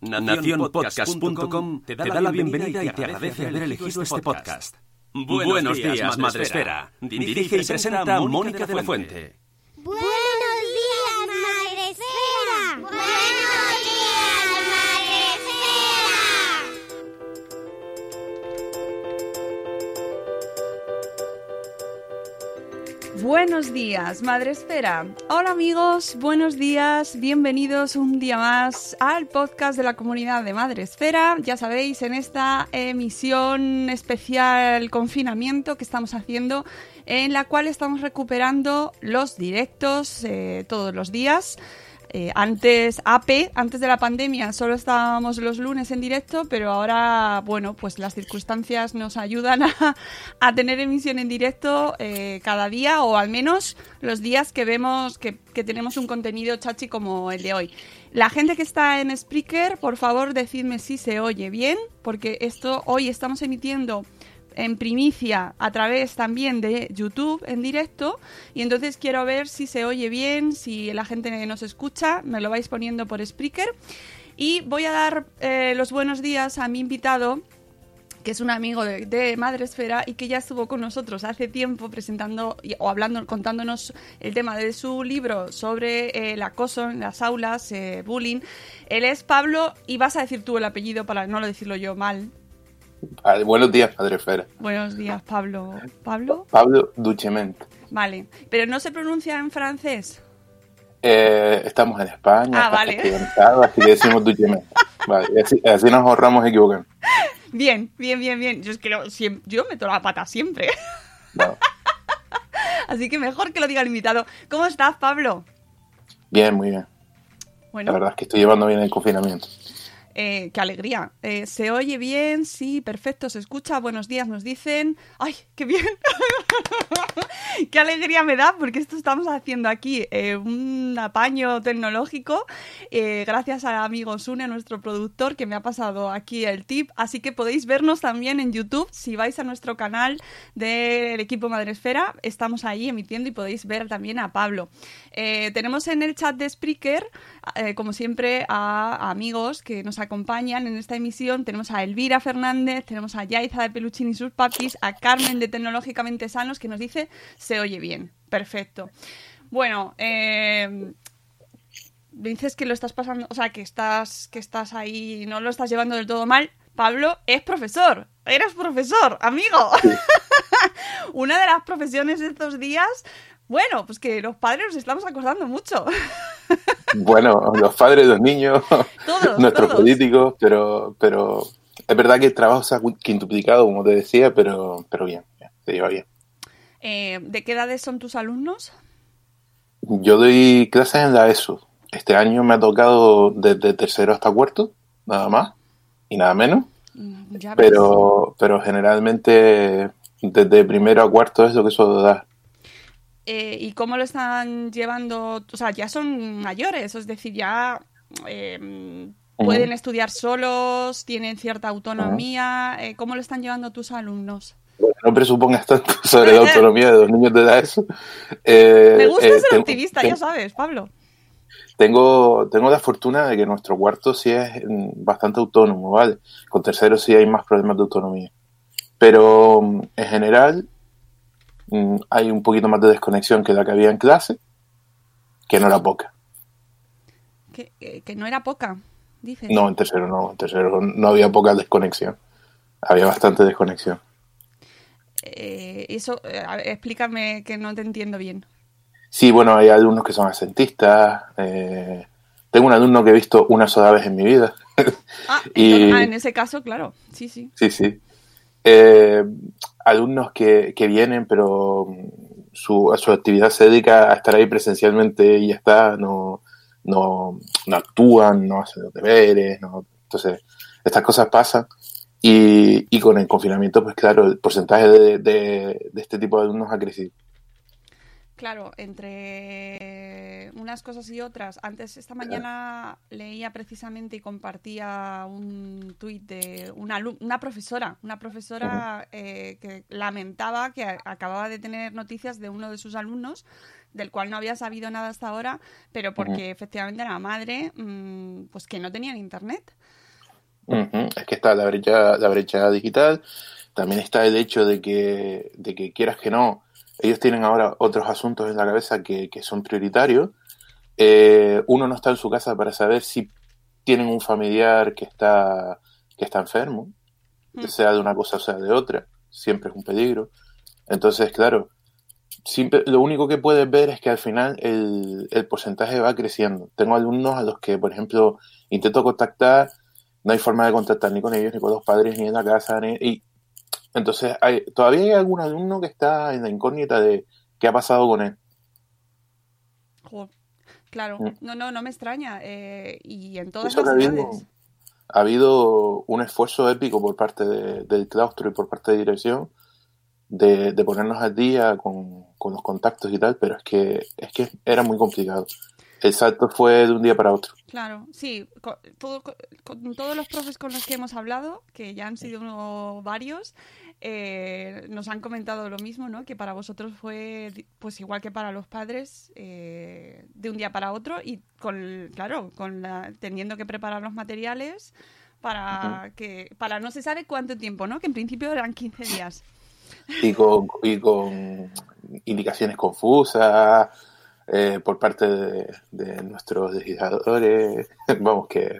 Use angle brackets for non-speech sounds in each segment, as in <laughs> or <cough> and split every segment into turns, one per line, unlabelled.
Naciónpodcast.com te da la bienvenida y te agradece haber elegido este podcast. Buenos días, Madre Esfera. Dirige y presenta Mónica de la Fuente.
Buenos días, Madre Esfera.
Hola amigos, buenos días, bienvenidos un día más al podcast de la comunidad de Madre Esfera. Ya sabéis, en esta emisión especial confinamiento que estamos haciendo, en la cual estamos recuperando los directos eh, todos los días. Eh, antes, AP, antes de la pandemia, solo estábamos los lunes en directo, pero ahora, bueno, pues las circunstancias nos ayudan a, a tener emisión en directo eh, cada día o al menos los días que vemos que, que tenemos un contenido chachi como el de hoy. La gente que está en Spreaker, por favor, decidme si se oye bien, porque esto hoy estamos emitiendo en primicia a través también de YouTube en directo y entonces quiero ver si se oye bien, si la gente nos escucha, me lo vais poniendo por Spreaker y voy a dar eh, los buenos días a mi invitado que es un amigo de, Madresfera y que ya estuvo con nosotros hace tiempo presentando o hablando, contándonos el tema de su libro sobre eh, el acoso en las aulas, eh, bullying. Él es Pablo y vas a decir tú el apellido para no lo decirlo yo mal.
Ah, buenos días, Padre Fera.
Buenos días, Pablo. ¿Pablo?
Pablo Duchement.
Vale. Pero no se pronuncia en francés.
Eh, estamos en España,
Ah, vale.
así que decimos Duchement. <laughs> Vale, así, así nos ahorramos equivocar.
Bien, bien, bien, bien. Yo es que lo- siem- yo meto la pata siempre.
No. <laughs>
Así que mejor que lo diga el invitado. ¿Cómo estás, Pablo?
Bien, muy bien.
Bueno,
La verdad es que estoy llevando bien el confinamiento.
Eh, qué alegría. Eh, ¿Se oye bien? Sí, perfecto, se escucha. Buenos días, nos dicen. ¡Ay, qué bien! <laughs> qué alegría me da porque esto estamos haciendo aquí eh, un apaño tecnológico gracias al amigo Sune, nuestro productor, que me ha pasado aquí el tip. Así que podéis vernos también en YouTube. Si vais a nuestro canal del equipo Madresfera, estamos ahí emitiendo y podéis ver también a Pablo. Tenemos en el chat de Spreaker, eh, como siempre, a, amigos que nos acompañan en esta emisión. Tenemos a Elvira Fernández, tenemos a Yaiza de Peluchín y sus papis, a Carmen de Tecnológicamente Sanos, que nos dice se oye bien. Perfecto. Bueno, eh, dices que lo estás pasando, o sea, que estás, que estás ahí, no lo estás llevando del todo mal. Pablo es profesor, eres profesor, amigo. <laughs> Una de las profesiones de estos días, bueno, pues que los padres nos estamos acordando mucho. <laughs>
Bueno, los padres, los niños,
Todos, <laughs>
nuestros
todos.
políticos, pero, pero es verdad que el trabajo se ha quintuplicado, como te decía, pero, pero bien, se lleva bien.
Eh, ¿De qué edades son tus alumnos?
Yo doy clases en la ESO. Este año me ha tocado desde tercero hasta cuarto, nada más y nada menos.
Mm, ves.
pero, pero generalmente desde primero a cuarto es lo que suelo dar.
Eh, ¿Y cómo lo están llevando? O sea, ya son mayores, es decir, ya eh, ¿Pueden estudiar solos? ¿Tienen cierta autonomía? Eh, ¿Cómo lo están llevando tus alumnos?
Bueno, no presupongas tanto sobre la autonomía de los niños de edad eso. Eh,
Me gusta
eh,
ser
tengo-
optimista,
tengo-
ya sabes, Pablo.
Tengo, tengo la fortuna de que nuestro cuarto sí es mm, bastante autónomo, ¿vale? Con terceros sí hay más problemas de autonomía. Pero mm, en general hay un poquito más de desconexión que la que había en clase, que no era poca.
Que, que- que no era poca.
No, en tercero no, en tercero no había poca desconexión. Había bastante desconexión.
Eh, eso, eh, explícame que no te entiendo bien.
Sí, bueno, hay alumnos que son asentistas. eh, tengo un alumno que he visto una sola vez en mi vida.
Ah, <laughs>
Y-
entonces- ah, en ese caso, claro, sí, sí.
Sí, sí. Alumnos que, que vienen, pero mm, su, su actividad se dedica a estar ahí presencialmente y ya está, no, no, no actúan, no hacen los deberes, no, entonces estas cosas pasan y, y con el confinamiento, pues claro, el porcentaje de- de este tipo de alumnos ha crecido.
Claro, entre unas cosas y otras. Antes, esta mañana leía precisamente y compartía un tuit de una, una profesora, una profesora eh, que lamentaba que acababa de tener noticias de uno de sus alumnos, del cual no había sabido nada hasta ahora, pero porque efectivamente la madre, mm, pues que no tenían internet.
Es que está la brecha, la brecha digital, también está el hecho de que, de que quieras que no, ellos tienen ahora otros asuntos en la cabeza que, que son prioritarios. Eh, uno no está en su casa para saber si tienen un familiar que está, que está enfermo,
Mm.
sea de una cosa o sea de otra, siempre es un peligro. Entonces, claro, siempre, lo único que puedes ver es que al final el, el porcentaje va creciendo. Tengo alumnos a los que, por ejemplo, intento contactar, no hay forma de contactar ni con ellos, ni con los padres, ni en la casa, ni, y entonces hay, todavía hay algún alumno que está en la incógnita de qué ha pasado con él.
Claro,
Mm.
no, no, no me extraña. eh, y en todas
Eso
las
ha habido,
edades.
ha habido un esfuerzo épico por parte de- del claustro y por parte de dirección de, de ponernos al día con, con los contactos y tal, pero es que, es que era muy complicado. El salto fue de un día para otro.
Claro, sí, todo- con, todos los profes con los que hemos hablado, que ya han sido varios, eh, nos han comentado lo mismo, ¿no? Que para vosotros fue, pues igual que para los padres, eh, de un día para otro y con, claro, con la- teniendo que preparar los materiales para que, para no se sabe cuánto tiempo, ¿no? Que en principio eran 15 días.
y con, y con indicaciones confusas eh, por parte de, de nuestros legisladores. <laughs> Vamos, que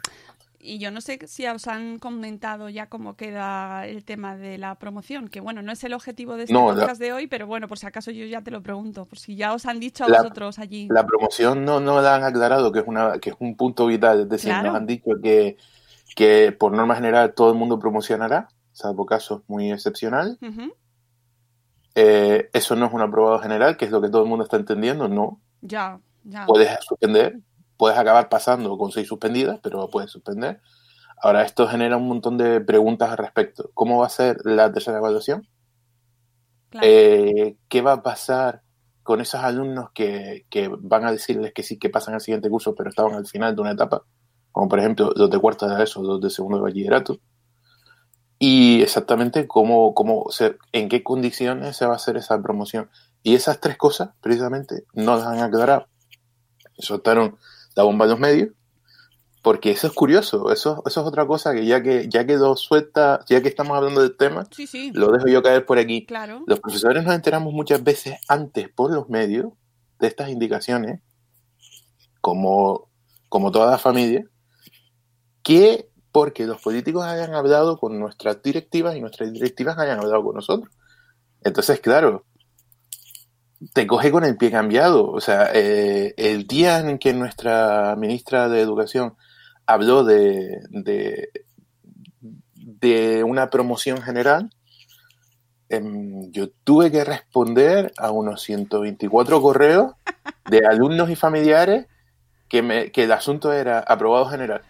Y yo no sé si os han comentado ya cómo queda el tema de la promoción, que bueno, no es el objetivo de este
No, la-
podcast de hoy, pero bueno, por si acaso yo ya te lo pregunto, por si ya os han dicho a
La-
vosotros allí.
la promoción no, no la han aclarado, que es, una, que es un punto vital. Es decir,
Claro.
nos han dicho que, que por norma general todo el mundo promocionará, salvo casos muy excepcionales.
Ujú,
Eh, eso no es un aprobado general, que es lo que todo el mundo está entendiendo. No,
Ya, ya.
puedes suspender, puedes acabar pasando con seis suspendidas, pero puedes suspender. Ahora, esto genera un montón de preguntas al respecto. ¿Cómo va a ser la tercera evaluación?
claro.
Eh, ¿Qué va a pasar con esos alumnos que, que van a decirles que sí, que pasan al siguiente curso, pero estaban al final de una etapa? Como por ejemplo los de cuarto de eso, los de segundo de bachillerato. Y exactamente cómo, cómo se, en qué condiciones se va a hacer esa promoción. Y esas tres cosas, precisamente, no las han aclarado. Soltaron la bomba en los medios, porque eso es curioso, eso, eso es otra cosa que ya que ya quedó suelta, ya que estamos hablando del tema,
Sí, sí,
lo dejo yo caer por aquí.
claro.
Los profesores nos enteramos muchas veces antes por los medios de estas indicaciones, como, como toda la familia, que porque los políticos hayan hablado con nuestras directivas y nuestras directivas hayan hablado con nosotros. Entonces, claro, te coge con el pie cambiado. O sea, eh, el día en que nuestra ministra de Educación habló de, de, una promoción general, em, yo tuve que responder a unos 124 correos de alumnos y familiares que, me, que el asunto era aprobado general.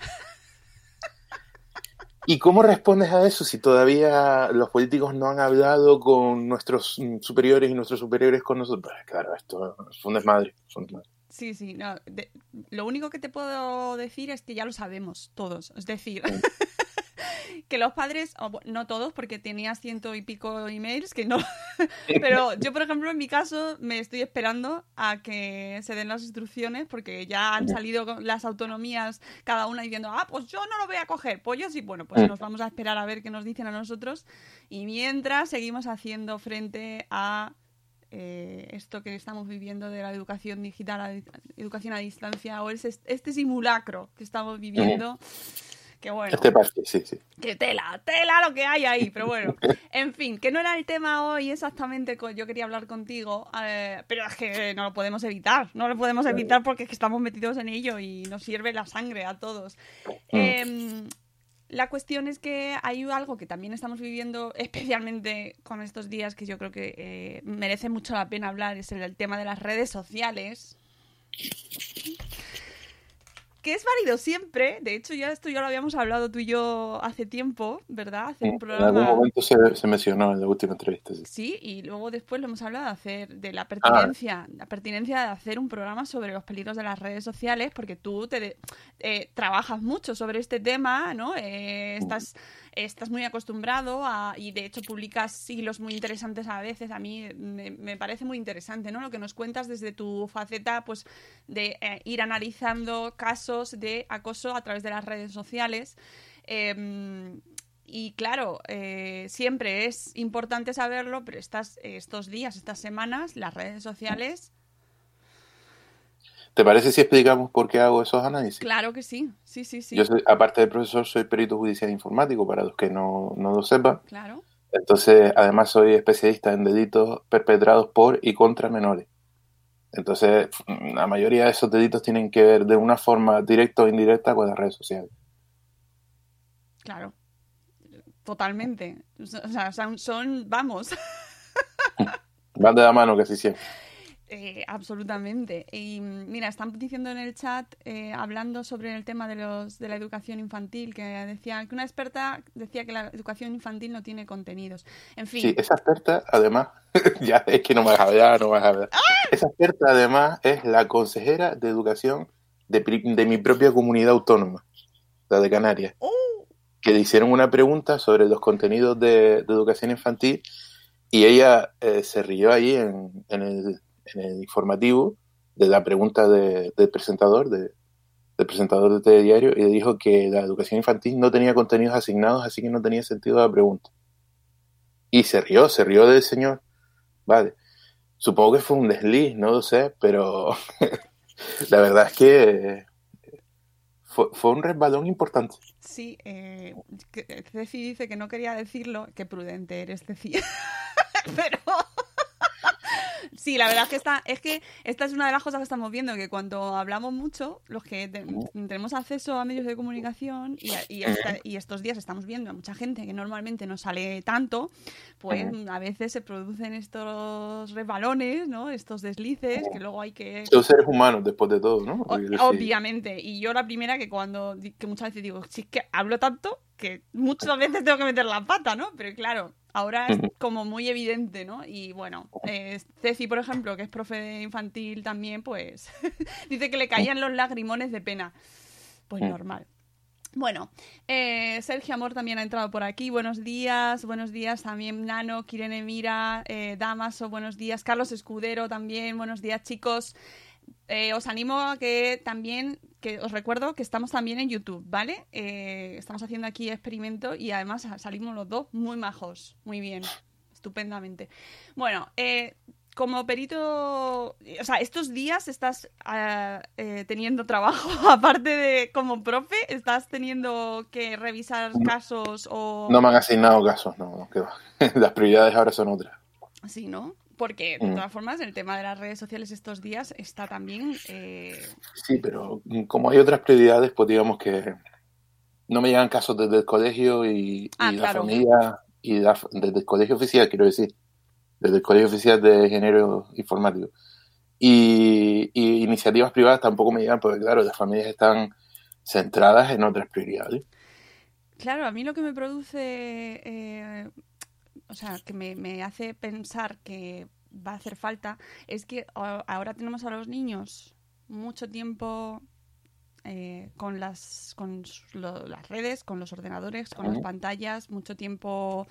¿Y cómo respondes a eso si todavía los políticos no han hablado con nuestros mm, superiores y nuestros superiores con nosotros? Pues claro, esto es un desmadre. es un desmadre.
Sí, sí, no. de- lo único que te puedo decir es que ya lo sabemos todos. Es decir, <laughs> <laughs> que los padres, o bu- no todos, porque tenías ciento y pico emails, que no. <laughs> Pero yo, por ejemplo, en mi caso, me estoy esperando a que se den las instrucciones, porque ya han salido las autonomías, cada una diciendo, ah, pues yo no lo voy a coger. Pues yo sí, bueno, pues nos vamos a esperar a ver qué nos dicen a nosotros. Y mientras seguimos haciendo frente a eh, esto que estamos viviendo de la educación digital, a- educación a distancia, o este simulacro que estamos viviendo. Que bueno,
Este parque, sí, sí.
que tela, tela lo que hay ahí, pero bueno. <laughs> En fin, que no era el tema hoy exactamente, yo quería hablar contigo, eh, pero es que no lo podemos evitar, no lo podemos evitar porque es que estamos metidos en ello y nos sirve la sangre a todos. Em, la cuestión es que hay algo que también estamos viviendo, especialmente con estos días, que yo creo que eh, merece mucho la pena hablar, es el, el tema de las redes sociales. Que es válido siempre, de hecho ya esto ya lo habíamos hablado tú y yo hace tiempo, ¿verdad? Un
En algún momento se, se mencionó en la última entrevista. sí.
Sí, y luego después lo hemos hablado de hacer, de
Ah.
la pertinencia, la pertinencia de hacer un programa sobre los peligros de las redes sociales, porque tú te de- eh, trabajas mucho sobre este tema, ¿no? Eh, estás, estás muy acostumbrado a, y de hecho publicas hilos muy interesantes a veces. A mí me, me parece muy interesante, ¿no? Lo que nos cuentas desde tu faceta, pues, de eh, ir analizando casos de acoso a través de las redes sociales. Em, y claro, eh, siempre es importante saberlo, pero estas, estos días, estas semanas, las redes sociales,
¿Te parece si explicamos por qué hago esos análisis?
claro que sí, sí, sí, sí,
Yo, soy- aparte de profesor, soy perito judicial informático, para los que no, no lo sepan.
claro.
Entonces, además soy especialista en delitos perpetrados por y contra menores. Entonces, la mayoría de esos delitos tienen que ver de una forma directa o indirecta con las redes sociales.
Claro, totalmente. O sea, son, son- vamos, <laughs>
Van de la mano casi siempre.
Eh, absolutamente. Y mm, mira, están diciendo en el chat, eh, hablando sobre el tema de, los, de la educación infantil, que decía que una experta decía que la educación infantil no tiene contenidos. En fin,
Sí, esa experta, además, <laughs> ya es que no me vas a hablar, no me vas a hablar. Esa experta, además, es la consejera de educación de, de mi propia comunidad autónoma, la de Canarias, que le hicieron una pregunta sobre los contenidos de, de educación infantil y ella eh, se rió ahí en, en el, en el informativo de la pregunta de- del presentador, de- del presentador de telediario, y le dijo que la educación infantil no tenía contenidos asignados, así que no tenía sentido la pregunta. Y se rió, se rió del señor. Vale. Supongo que fue un desliz, no lo sé, pero <laughs> la verdad es que eh, fue, fue un resbalón importante.
sí, eh, que- Ceci dice que no quería decirlo, qué prudente eres, Ceci. <laughs> Pero... Sí, la verdad es que, esta, es que esta es una de las cosas que estamos viendo, que cuando hablamos mucho, los que te- tenemos acceso a medios de comunicación y, a- y esta- y estos días estamos viendo a mucha gente que normalmente no sale tanto, pues a veces se producen estos resbalones, ¿no? Estos deslices que luego hay que
Son seres humanos después de todo, ¿no?
Obviamente, y yo la primera que cuando, que muchas veces digo, si es que hablo tanto que muchas veces tengo que meter la pata, ¿no? Pero claro, ahora es como muy evidente, ¿no? Y bueno, eh, Ceci, por ejemplo, que es profe de infantil también, pues <laughs> dice que le caían los lagrimones de pena. Pues
Mm.
normal. Bueno, eh, Sergio Amor también ha entrado por aquí. Buenos días, buenos días también Nano, Kirene Mira, eh, Damaso, buenos días. Carlos Escudero también, buenos días chicos. Eh, os animo a que también, que os recuerdo que estamos también en YouTube, ¿vale? Eh, estamos haciendo aquí experimento y además salimos los dos muy majos, muy bien, estupendamente. Bueno, eh, como perito, o sea, estos días estás eh, teniendo trabajo, <laughs> aparte de como profe, estás teniendo que revisar casos o...
No me han asignado casos, no, no, que va. <laughs> Las prioridades ahora son otras.
Sí, ¿no? Porque, de
Mm.
todas formas, el tema de las redes sociales estos días está también... eh,
Sí, pero como hay otras prioridades, pues digamos que no me llegan casos desde el colegio y,
Ah,
y la familia, y la- desde el colegio oficial, quiero decir, desde el colegio oficial de ingeniero informático. Y, y iniciativas privadas tampoco me llegan, porque claro, las familias están centradas en otras prioridades.
Claro, a mí lo que me produce, eh, o sea, que me, me hace pensar que va a hacer falta es que ahora tenemos a los niños mucho tiempo eh, con, las, con lo- las redes, con los ordenadores, con las pantallas, mucho tiempo...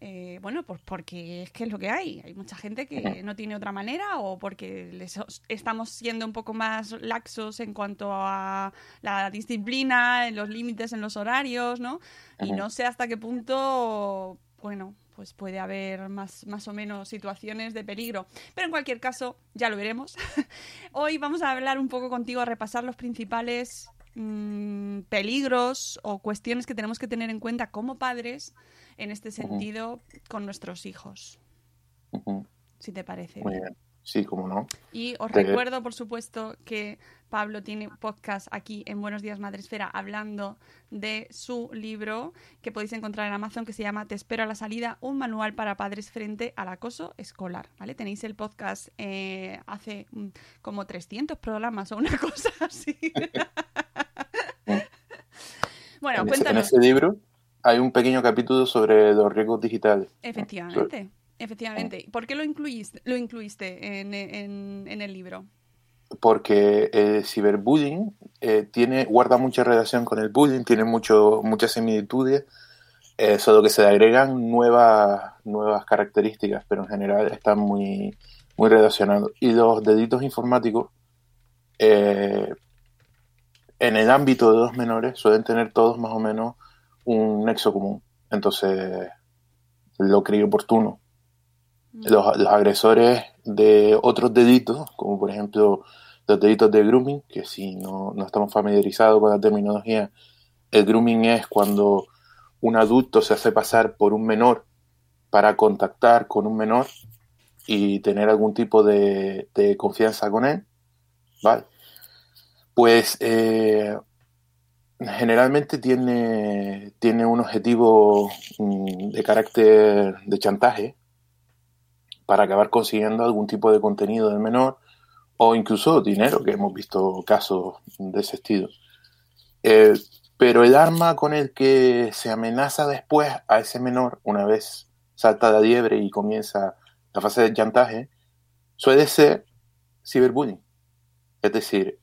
eh, bueno, pues porque es que es lo que hay. Hay mucha gente que no tiene otra manera o porque les os- estamos siendo un poco más laxos en cuanto a la disciplina, en los límites, en los horarios, ¿no? Y no sé hasta qué punto, bueno, pues puede haber más, más o menos situaciones de peligro. Pero en cualquier caso, ya lo veremos. <laughs> Hoy vamos a hablar un poco contigo, a repasar los principales mm, peligros o cuestiones que tenemos que tener en cuenta como padres en este sentido con nuestros hijos, si te parece.
Muy bien. Sí, cómo no.
Y os recuerdo, por supuesto, que Pablo tiene podcast aquí en Buenos Días Madresfera hablando de su libro que podéis encontrar en Amazon que se llama Te espero a la salida, un manual para padres frente al acoso escolar. ¿vale? Tenéis el podcast eh, hace mm, como 300 programas o una <laughs> cosa así. <laughs> bueno,
en, ese, en
cuéntanos.
ese libro hay un pequeño capítulo sobre los riesgos digitales.
Efectivamente, efectivamente. ¿Por qué lo incluiste, lo incluiste en, en- en el libro?
porque el ciberbullying eh, tiene, guarda mucha relación con el bullying, tiene mucho, muchas similitudes, eh, solo que se le agregan nuevas, nuevas características, pero en general están muy, muy relacionados. Y los delitos informáticos, eh, en el ámbito de los menores, suelen tener todos más o menos un nexo común. Entonces, lo creí oportuno los, los agresores de otros delitos, como por ejemplo los delitos de grooming, que si no, no estamos familiarizados con la terminología, el grooming es cuando un adulto se hace pasar por un menor para contactar con un menor y tener algún tipo de, de confianza con él, ¿vale? Pues eh, generalmente tiene, tiene un objetivo mm, de carácter de chantaje, para acabar consiguiendo algún tipo de contenido del menor o incluso dinero, que hemos visto casos de ese estilo. Eh, pero el arma con el que se amenaza después a ese menor, una vez salta la liebre y comienza la fase de chantaje, suele ser ciberbullying. Es decir,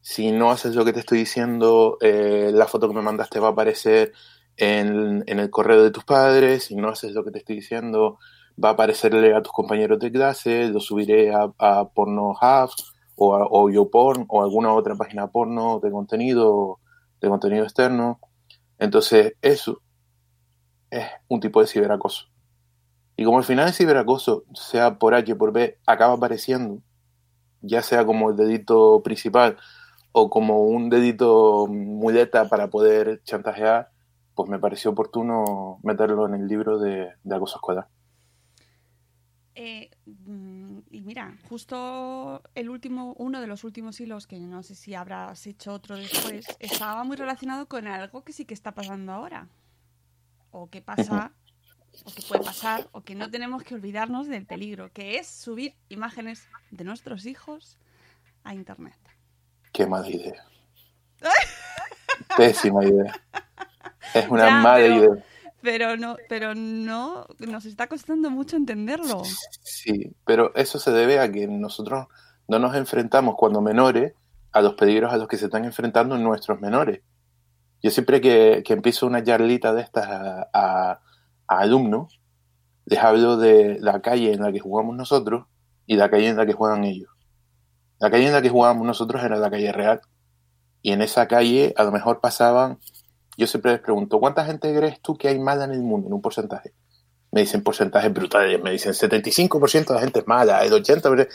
si no haces lo que te estoy diciendo, eh, la foto que me mandaste va a aparecer en, en el correo de tus padres, si no haces lo que te estoy diciendo, va a aparecerle a tus compañeros de clase, lo subiré a, a Porno Hub o, a, o YouPorn o alguna otra página porno de contenido, de contenido externo. Entonces, eso es un tipo de ciberacoso. Y como al final el ciberacoso, sea por H o por B, acaba apareciendo, ya sea como el dedito principal o como un dedito muleta para poder chantajear, pues me pareció oportuno meterlo en el libro de, de acoso escolar.
Eh, mm, y mira, justo el último, uno de los últimos hilos, que no sé si habrás hecho otro después, <laughs> estaba muy relacionado con algo que sí que está pasando ahora. O que pasa, o que puede pasar, o que no tenemos que olvidarnos del peligro, que es subir imágenes de nuestros hijos a internet.
Qué mala idea. <laughs> Pésima idea. Es una
Ya,
mala
pero-
idea.
Pero no, pero no, nos está costando mucho entenderlo.
Sí, pero eso se debe a que nosotros no nos enfrentamos cuando menores a los peligros a los que se están enfrentando nuestros menores. Yo siempre que, que empiezo una charlita de estas a, a- a alumnos, les hablo de la calle en la que jugamos nosotros y la calle en la que juegan ellos. La calle en la que jugábamos nosotros era la calle real. Y en esa calle a lo mejor pasaban, yo siempre les pregunto, ¿cuánta gente crees tú que hay mala en el mundo en un porcentaje? Me dicen porcentajes brutales, me dicen 75% de la gente es mala, el 80%.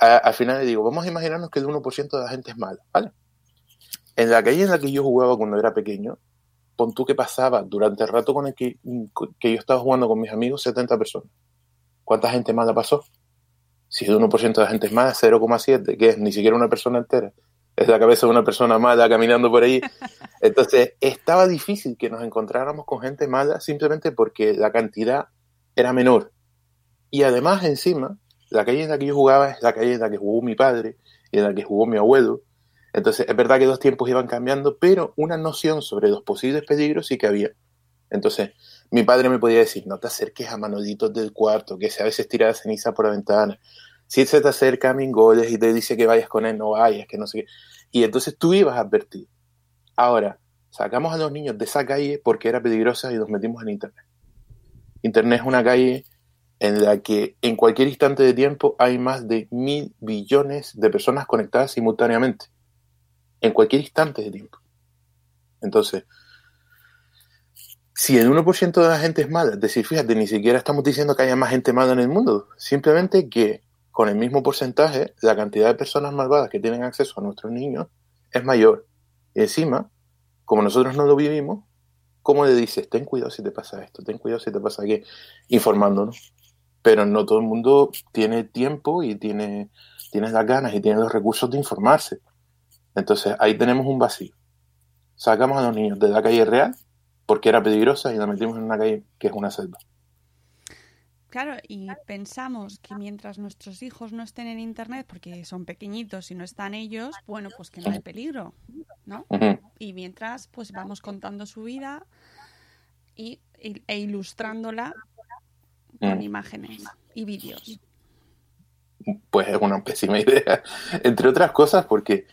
A- al final le digo, vamos a imaginarnos que el 1% de la gente es mala, ¿vale? En la calle en la que yo jugaba cuando era pequeño, pon tú que pasaba durante el rato con el que, que yo estaba jugando con mis amigos 70 personas. ¿Cuánta gente mala pasó? Si el 1% de la gente es mala, 0,7, que es ni siquiera una persona entera. Es la cabeza de una persona mala caminando por ahí. <laughs> Entonces, estaba difícil que nos encontráramos con gente mala simplemente porque la cantidad era menor. Y además, encima, la calle en la que yo jugaba es la calle en la que jugó mi padre y en la que jugó mi abuelo. Entonces, es verdad que los tiempos iban cambiando, pero una noción sobre los posibles peligros sí que había. Entonces, mi padre me podía decir, no te acerques a Manolitos del cuarto, que se a veces tira la ceniza por la ventana. Si se te acerca a Mingoles y te dice que vayas con él, no vayas, que no sé qué. Y entonces tú ibas a advertir. Ahora, sacamos a los niños de esa calle porque era peligrosa y nos metimos en Internet. Internet es una calle en la que en cualquier instante de tiempo hay más de mil billones de personas conectadas simultáneamente. En cualquier instante de tiempo. Entonces, si el 1% de la gente es mala, es decir, fíjate, ni siquiera estamos diciendo que haya más gente mala en el mundo, simplemente que con el mismo porcentaje, la cantidad de personas malvadas que tienen acceso a nuestros niños es mayor. Y encima, como nosotros no lo vivimos, ¿cómo le dices? Ten cuidado si te pasa esto, ten cuidado si te pasa aquello, informándonos. Pero no todo el mundo tiene tiempo y tiene, tiene las ganas y tiene los recursos de informarse. Entonces ahí tenemos un vacío. Sacamos a los niños de la calle real porque era peligrosa y la metimos en una calle que es una selva.
Claro, y pensamos que mientras nuestros hijos no estén en Internet, porque son pequeñitos y no están ellos, bueno, pues que no hay peligro, ¿no? Y mientras, pues vamos contando su vida y, y- e ilustrándola con
Mm.
imágenes y vídeos.
pues es una pésima idea. <laughs> Entre otras cosas, porque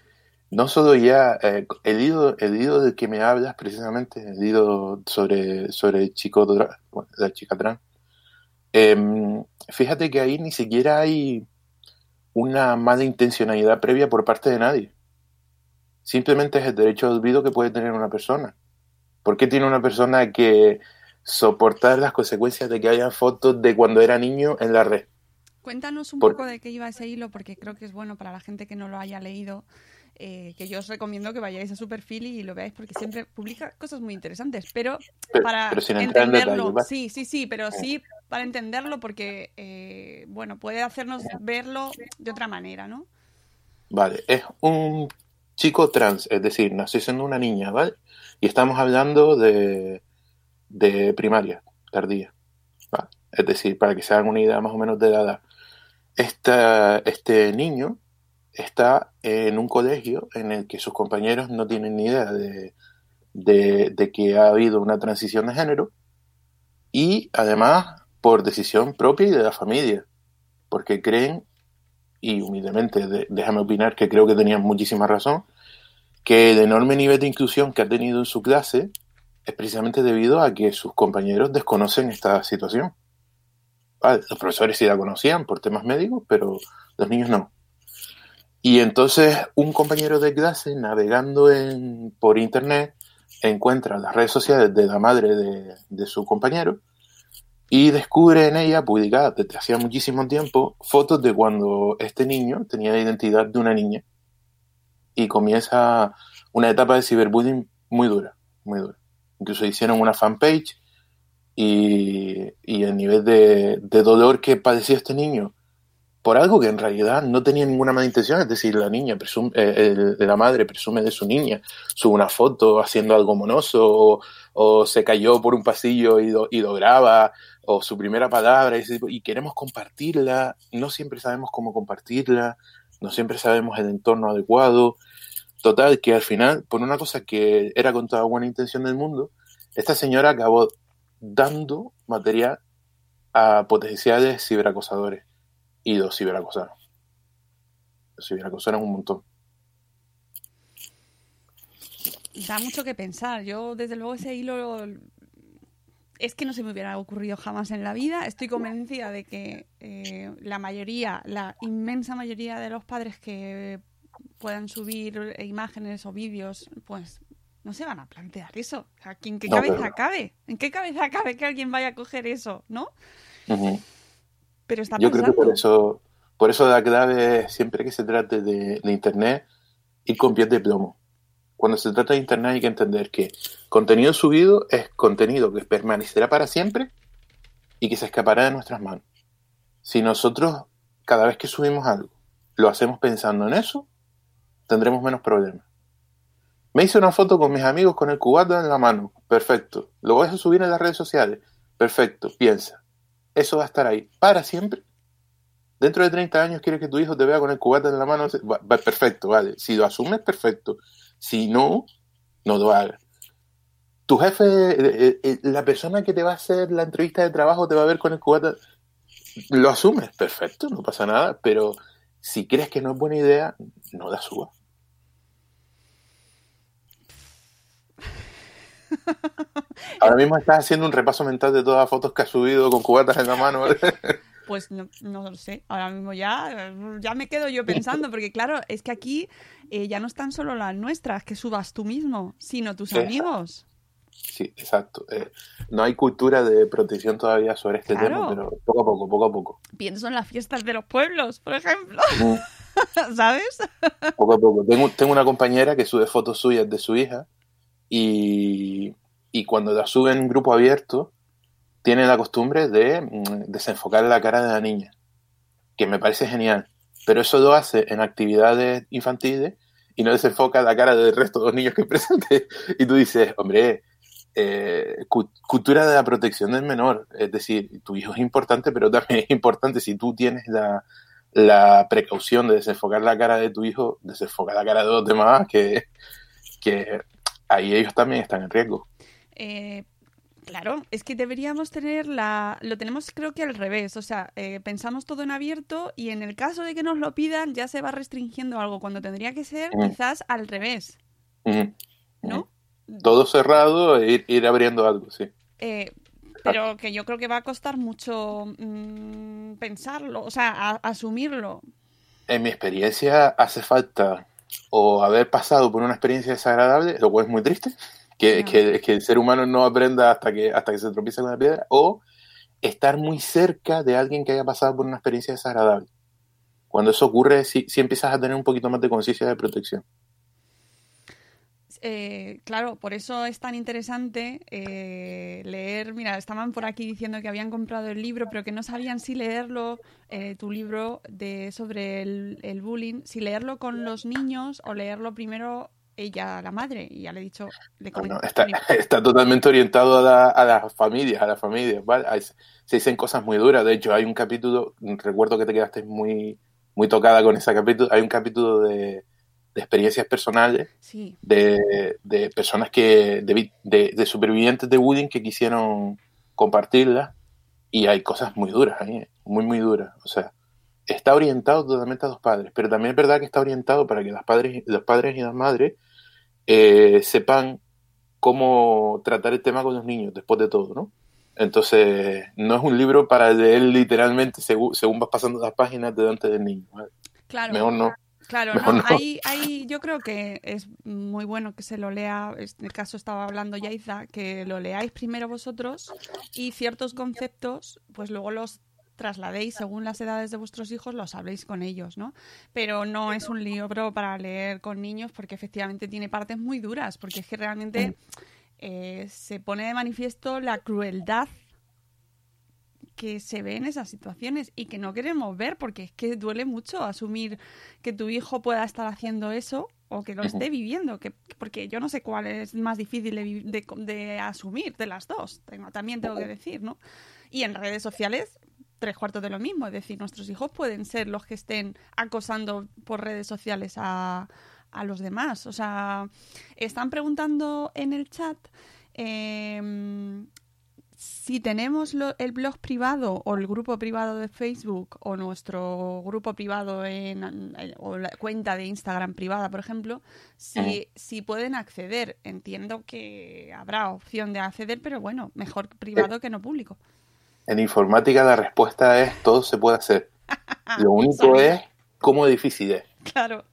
no solo ya eh, el hilo, el hilo del que me hablas, precisamente, el hilo sobre, sobre el chico, la chica trans, em, fíjate que ahí ni siquiera hay una mala intencionalidad previa por parte de nadie. Simplemente es el derecho al olvido que puede tener una persona. ¿Por qué tiene una persona que soportar las consecuencias de que haya fotos de cuando era niño en la red?
Cuéntanos un
Por-
poco de qué iba ese hilo, porque creo que es bueno para la gente que no lo haya leído, eh, que yo os recomiendo que vayáis a su perfil y lo veáis, porque siempre publica cosas muy interesantes, pero,
Pero-
para
pero sin entrar en
entenderlo, sí, sí, sí, pero sí para entenderlo, porque, eh, bueno, puede hacernos verlo de otra manera, ¿no?
Vale, es un chico trans, es decir, nació siendo una niña, ¿vale? Y estamos hablando de, de primaria, tardía, ¿vale? Es decir, para que se hagan una idea más o menos de la edad. Esta- este niño está en un colegio en el que sus compañeros no tienen ni idea de, de- que ha habido una transición de género y además por decisión propia y de la familia, porque creen y humildemente de- déjame opinar que creo que tenían muchísima razón, que el enorme nivel de inclusión que ha tenido en su clase es precisamente debido a que sus compañeros desconocen esta situación. Vale, los profesores sí la conocían por temas médicos, pero los niños no. Y entonces un compañero de clase navegando por internet encuentra las redes sociales de la madre de, su compañero y descubre en ella, publicada desde hacía muchísimo tiempo, fotos de cuando este niño tenía la identidad de una niña. Y comienza una etapa de ciberbullying muy dura, muy dura. Incluso hicieron una fanpage y, y el nivel de dolor que padecía este niño por algo que en realidad no tenía ninguna mala intención, es decir, la niña presume, eh, la madre presume de su niña, sube una foto haciendo algo monoso, o, se cayó por un pasillo y lo, y lo graba, o su primera palabra, y, y queremos compartirla, no siempre sabemos cómo compartirla, no siempre sabemos el entorno adecuado. Total, que al final, por una cosa que era con toda buena intención del mundo, esta señora acabó dando material a potenciales ciberacosadores y los ciberacosaron. Los ciberacosaron un montón.
Da mucho que pensar. Yo, desde luego, ese hilo es que no se me hubiera ocurrido jamás en la vida. Estoy convencida de que eh, la mayoría, la inmensa mayoría de los padres que puedan subir imágenes o vídeos, pues no se van a plantear eso. ¿En qué
No,
cabeza
pero-
cabe? ¿En qué cabeza cabe que alguien vaya a coger eso? ¿No? Pero está
Yo creo que por eso, por eso la clave es siempre que se trate de, de Internet, ir con pies de plomo. Cuando se trata de Internet hay que entender que contenido subido es contenido que permanecerá para siempre y que se escapará de nuestras manos. Si nosotros, cada vez que subimos algo, lo hacemos pensando en eso, tendremos menos problemas. Me hice una foto con mis amigos con el cubata en la mano. Perfecto. ¿Lo vas a subir en las redes sociales? Perfecto. Piensa. Eso va a estar ahí para siempre. Dentro de 30 años quieres que tu hijo te vea con el cubata en la mano. Va, perfecto, vale. Si lo asumes, perfecto. Si no, no lo hagas. Tu jefe, eh, eh, la persona que te va a hacer la entrevista de trabajo te va a ver con el cubata. lo asumes, perfecto, no pasa nada, pero si crees que no es buena idea, no la subas. <laughs> Ahora mismo estás haciendo un repaso mental de todas las fotos que has subido con cubatas en la mano. <laughs>
Pues no, no lo sé, ahora mismo ya, ya me quedo yo pensando, porque claro, es que aquí eh, ya no están solo las nuestras que subas tú mismo, sino tus
Exacto.
amigos.
Sí, exacto. Eh, no hay cultura de protección todavía sobre este
Claro.
tema, pero poco a poco, poco a poco.
Pienso en las fiestas de los pueblos, por ejemplo,
Mm, <laughs>
¿sabes?
Poco a poco. Tengo, tengo una compañera que sube fotos suyas de su hija y, y cuando la sube en grupo abierto, tiene la costumbre de mm, desenfocar la cara de la niña, que me parece genial. Pero eso lo hace en actividades infantiles y no desenfoca la cara del resto de los niños que <laughs> presente. Y tú dices, hombre, eh, cu- cultura de la protección del menor. Es decir, tu hijo es importante, pero también es importante si tú tienes la, la precaución de desenfocar la cara de tu hijo, desenfocar la cara de los demás, que, que ahí ellos también están en riesgo.
Eh, claro, es que deberíamos tener la... Lo tenemos creo que al revés, o sea, eh, pensamos todo en abierto y en el caso de que nos lo pidan ya se va restringiendo algo, cuando tendría que ser
Mm.
quizás al revés. ¿no?
Todo cerrado e ir, ir abriendo algo, sí.
Eh, pero que yo creo que va a costar mucho mm, pensarlo, o sea, a- asumirlo.
En mi experiencia hace falta o haber pasado por una experiencia desagradable, lo cual es muy triste, que, que el ser humano no aprenda hasta que, hasta que se tropieza con la piedra, o estar muy cerca de alguien que haya pasado por una experiencia desagradable. Cuando eso ocurre, sí, sí empiezas a tener un poquito más de conciencia de protección.
Eh, claro, por eso es tan interesante eh, leer. Mira, estaban por aquí diciendo que habían comprado el libro, pero que no sabían si leerlo, eh, tu libro de sobre el, el bullying, si leerlo con los niños o leerlo primero ella, la madre. Y ya le he dicho, le comenté.
está, <laughs> está totalmente orientado a, la- a las familias, a las familias, ¿vale? Hay- se dicen cosas muy duras. De hecho, hay un capítulo, recuerdo que te quedaste muy, muy tocada con ese capítulo, hay un capítulo de, de experiencias personales
Sí,
de, de personas que, de, de- de supervivientes de bullying que quisieron compartirlas y hay cosas muy duras ahí, ¿eh? muy, muy duras. O sea, está orientado totalmente a los padres, pero también es verdad que está orientado para que las padres, los padres y las madres eh, sepan cómo tratar el tema con los niños después de todo, ¿no? Entonces, no es un libro para leer literalmente según, según vas pasando las páginas delante del niño. ¿vale?
claro.
Mejor no.
Claro, no,
no.
Hay, hay- yo creo que es muy bueno que se lo lea, en este caso estaba hablando Yaiza, que lo leáis primero vosotros y ciertos conceptos, pues luego los trasladéis según las edades de vuestros hijos, los habléis con ellos, ¿no? Pero no es un libro para leer con niños porque efectivamente tiene partes muy duras, porque es que realmente eh, se pone de manifiesto la crueldad que se ve en esas situaciones y que no queremos ver porque es que duele mucho asumir que tu hijo pueda estar haciendo eso o que lo esté viviendo, que, porque yo no sé cuál es más difícil de, de- de asumir de las dos, tengo- también tengo que decir, ¿no? Y en redes sociales, tres cuartos de lo mismo, es decir, nuestros hijos pueden ser los que estén acosando por redes sociales a, a los demás. O sea, están preguntando en el chat em, si tenemos lo- el blog privado o el grupo privado de Facebook o nuestro grupo privado en, en- o la cuenta de Instagram privada, por ejemplo, si, si pueden acceder. Entiendo que habrá opción de acceder, pero bueno, mejor privado que no público.
En informática la respuesta es todo se puede hacer. <laughs> Lo único es cómo difícil es.
Claro.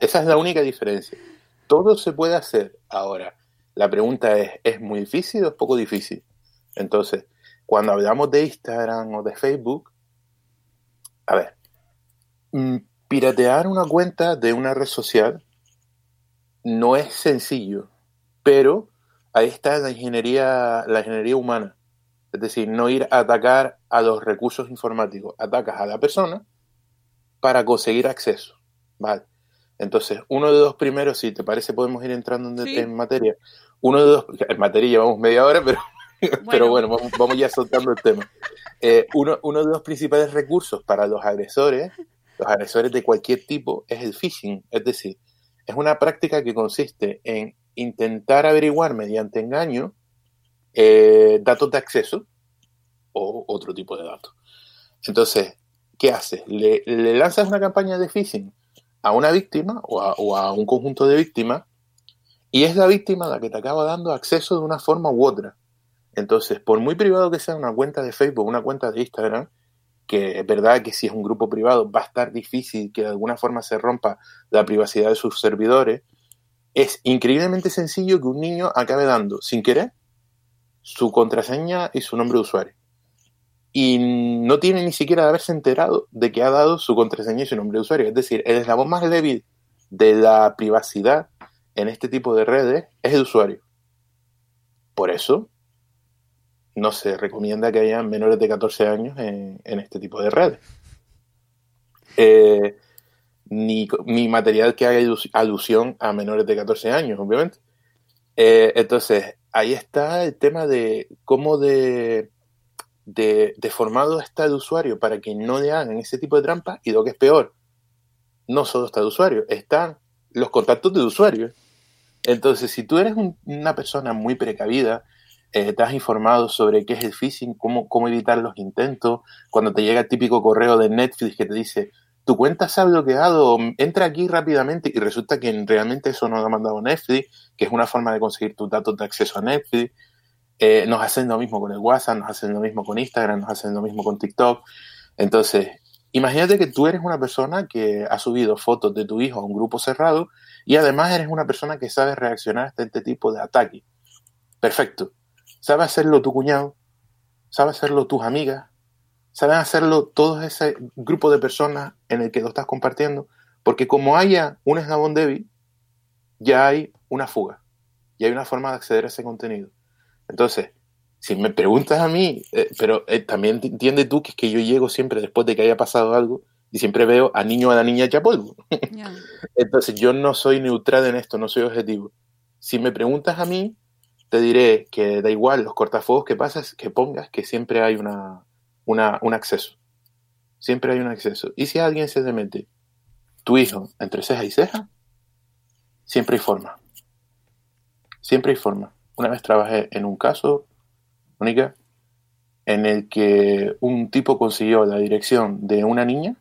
Esa es la única diferencia. Todo se puede hacer. Ahora, la pregunta es, ¿es muy difícil o es poco difícil? Entonces, cuando hablamos de Instagram o de Facebook, a ver, mm, piratear una cuenta de una red social no es sencillo, pero ahí está la ingeniería, la ingeniería humana. Es decir, no ir a atacar a los recursos informáticos, atacas a la persona para conseguir acceso. Vale. Entonces, uno de los primeros, si te parece, podemos ir entrando en,
Sí.
en materia. Uno de los, en materia llevamos media hora, pero pero bueno, vamos, vamos ya soltando el tema. Eh, uno, uno de los principales recursos para los agresores, los agresores de cualquier tipo, es el phishing. Es decir, es una práctica que consiste en intentar averiguar mediante engaño eh, datos de acceso o otro tipo de datos. Entonces, ¿qué haces? Le, le lanzas una campaña de phishing a una víctima o a, o a un conjunto de víctimas y es la víctima la que te acaba dando acceso de una forma u otra. Entonces, por muy privado que sea una cuenta de Facebook, una cuenta de Instagram, que es verdad que si es un grupo privado va a estar difícil que de alguna forma se rompa la privacidad de sus servidores, es increíblemente sencillo que un niño acabe dando, sin querer, su contraseña y su nombre de usuario. Y no tiene ni siquiera de haberse enterado de que ha dado su contraseña y su nombre de usuario. Es decir, el eslabón más débil de la privacidad en este tipo de redes es el usuario. Por eso, no se recomienda que haya menores de 14 años en, en este tipo de redes. Eh, ni, ni, material que haga alusión a menores de 14 años, obviamente. Eh, entonces, ahí está el tema de cómo de, de, de, formado está el usuario para que no le hagan ese tipo de trampas y lo que es peor, no solo está el usuario, están los contactos del usuario. Entonces, si tú eres un, una persona muy precavida, eh, te has informado sobre qué es el phishing, cómo, cómo evitar los intentos, cuando te llega el típico correo de Netflix que te dice, tu cuenta se ha bloqueado, entra aquí rápidamente y resulta que realmente eso no lo ha mandado Netflix, que es una forma de conseguir tus datos de acceso a Netflix. Eh, nos hacen lo mismo con el WhatsApp, nos hacen lo mismo con Instagram, nos hacen lo mismo con TikTok. Entonces, imagínate que tú eres una persona que ha subido fotos de tu hijo a un grupo cerrado y además eres una persona que sabe reaccionar a este tipo de ataque. Perfecto sabe hacerlo tu cuñado, sabe hacerlo tus amigas, saben hacerlo todo ese grupo de personas en el que lo estás compartiendo, porque como haya un eslabón débil, ya hay una fuga, ya hay una forma de acceder a ese contenido. Entonces, si me preguntas a mí, eh, pero eh, también entiende tú que es que yo llego siempre después de que haya pasado algo y siempre veo a niño o a la niña ya polvo. <laughs> Yeah. Entonces, yo no soy neutral en esto, no soy objetivo. Si me preguntas a mí, te diré que da igual los cortafuegos que pasas, que pongas, que siempre hay una, una, un acceso. Siempre hay un acceso. Y si alguien se te mete tu hijo entre ceja y ceja, siempre hay forma. Siempre hay forma. Una vez trabajé en un caso, única, en el que un tipo consiguió la dirección de una niña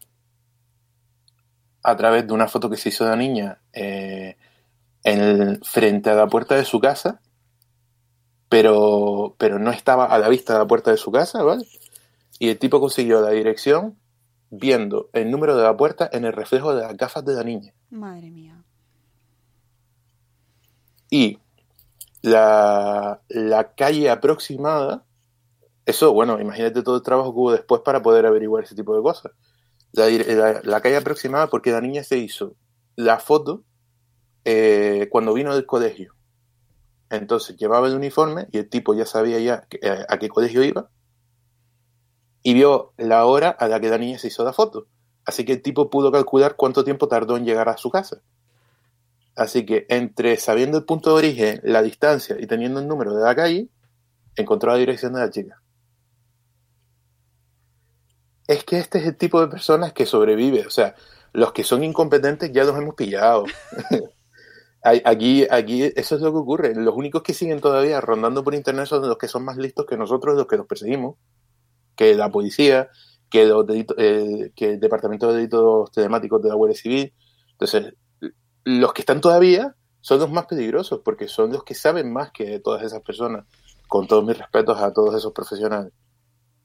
a través de una foto que se hizo de la niña eh, en frente a la puerta de su casa pero, pero no estaba a la vista de la puerta de su casa, ¿vale? Y el tipo consiguió la dirección viendo el número de la puerta en el reflejo de las gafas de la niña.
Madre mía.
Y la, la calle aproximada, eso, bueno, imagínate todo el trabajo que hubo después para poder averiguar ese tipo de cosas. La, la, la calle aproximada porque la niña se hizo la foto eh, cuando vino del colegio. Entonces llevaba el uniforme y el tipo ya sabía ya eh, a qué colegio iba y vio la hora a la que la niña se hizo la foto. Así que el tipo pudo calcular cuánto tiempo tardó en llegar a su casa. Así que entre sabiendo el punto de origen, la distancia y teniendo el número de la calle, encontró la dirección de la chica. Es que este es el tipo de personas que sobrevive. O sea, los que son incompetentes ya los hemos pillado. <laughs> Aquí, aquí, eso es lo que ocurre. Los únicos que siguen todavía rondando por internet son los que son más listos que nosotros, los que los perseguimos, que la policía, que, los eh, que el Departamento de Delitos Telemáticos de la Guardia Civil. Entonces, los que están todavía son los más peligrosos, porque son los que saben más que todas esas personas, con todos mis respetos a todos esos profesionales.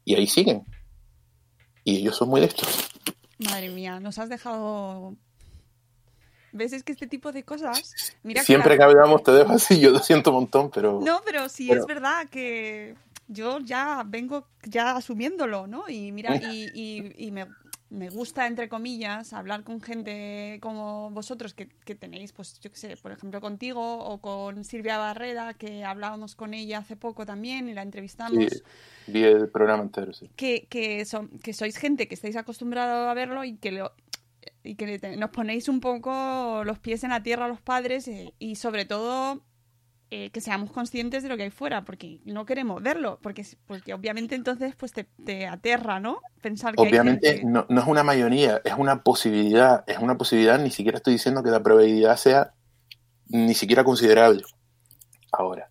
Y ahí siguen. Y ellos son muy listos.
Madre mía, nos has dejado ¿Ves? Es que este tipo de cosas.
Mira Siempre que, la... hablamos te dejo así, yo lo siento un montón, pero.
No, pero sí pero... es verdad que yo ya vengo ya asumiéndolo, ¿no? Y mira, y, y, y me, me, gusta, entre comillas, hablar con gente como vosotros que, que, tenéis, pues yo qué sé, por ejemplo, contigo o con Silvia Barrera, que hablábamos con ella hace poco también y la entrevistamos.
Sí, vi el programa entero, sí.
Que, que, son, que sois gente que estáis acostumbrados a verlo y que lo, y que nos ponéis un poco los pies en la tierra a los padres eh, y sobre todo eh, que seamos conscientes de lo que hay fuera, porque no queremos verlo, porque, obviamente entonces pues te, te aterra, ¿no?
Pensar que obviamente gente... no, no, es una mayoría, es una posibilidad, es una posibilidad, ni siquiera estoy diciendo que la probabilidad sea ni siquiera considerable. Ahora,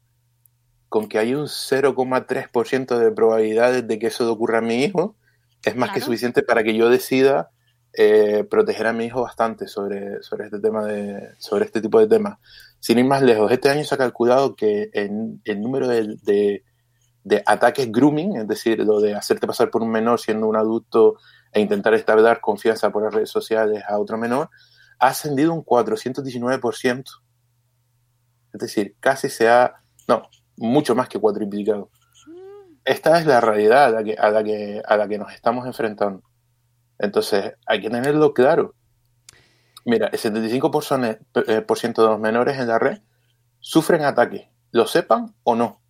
con que hay un 0,3% de probabilidades de que eso ocurra a mi hijo, es más que suficiente para que yo decida eh, proteger a mi hijo bastante sobre, sobre este tema de, sobre este tipo de temas. Sin ir más lejos, este año se ha calculado que en- el número de, de- de ataques grooming, es decir, lo de hacerte pasar por un menor siendo un adulto e intentar establecer confianza por las redes sociales a otro menor, ha ascendido un 419%. Es decir, casi se ha, no, mucho más que cuatriplicado. Esta es la realidad a la que, a la que, a la que nos estamos enfrentando. Entonces, hay que tenerlo claro. Mira, el 75% eh, de los menores en la red sufren ataques, lo sepan o no.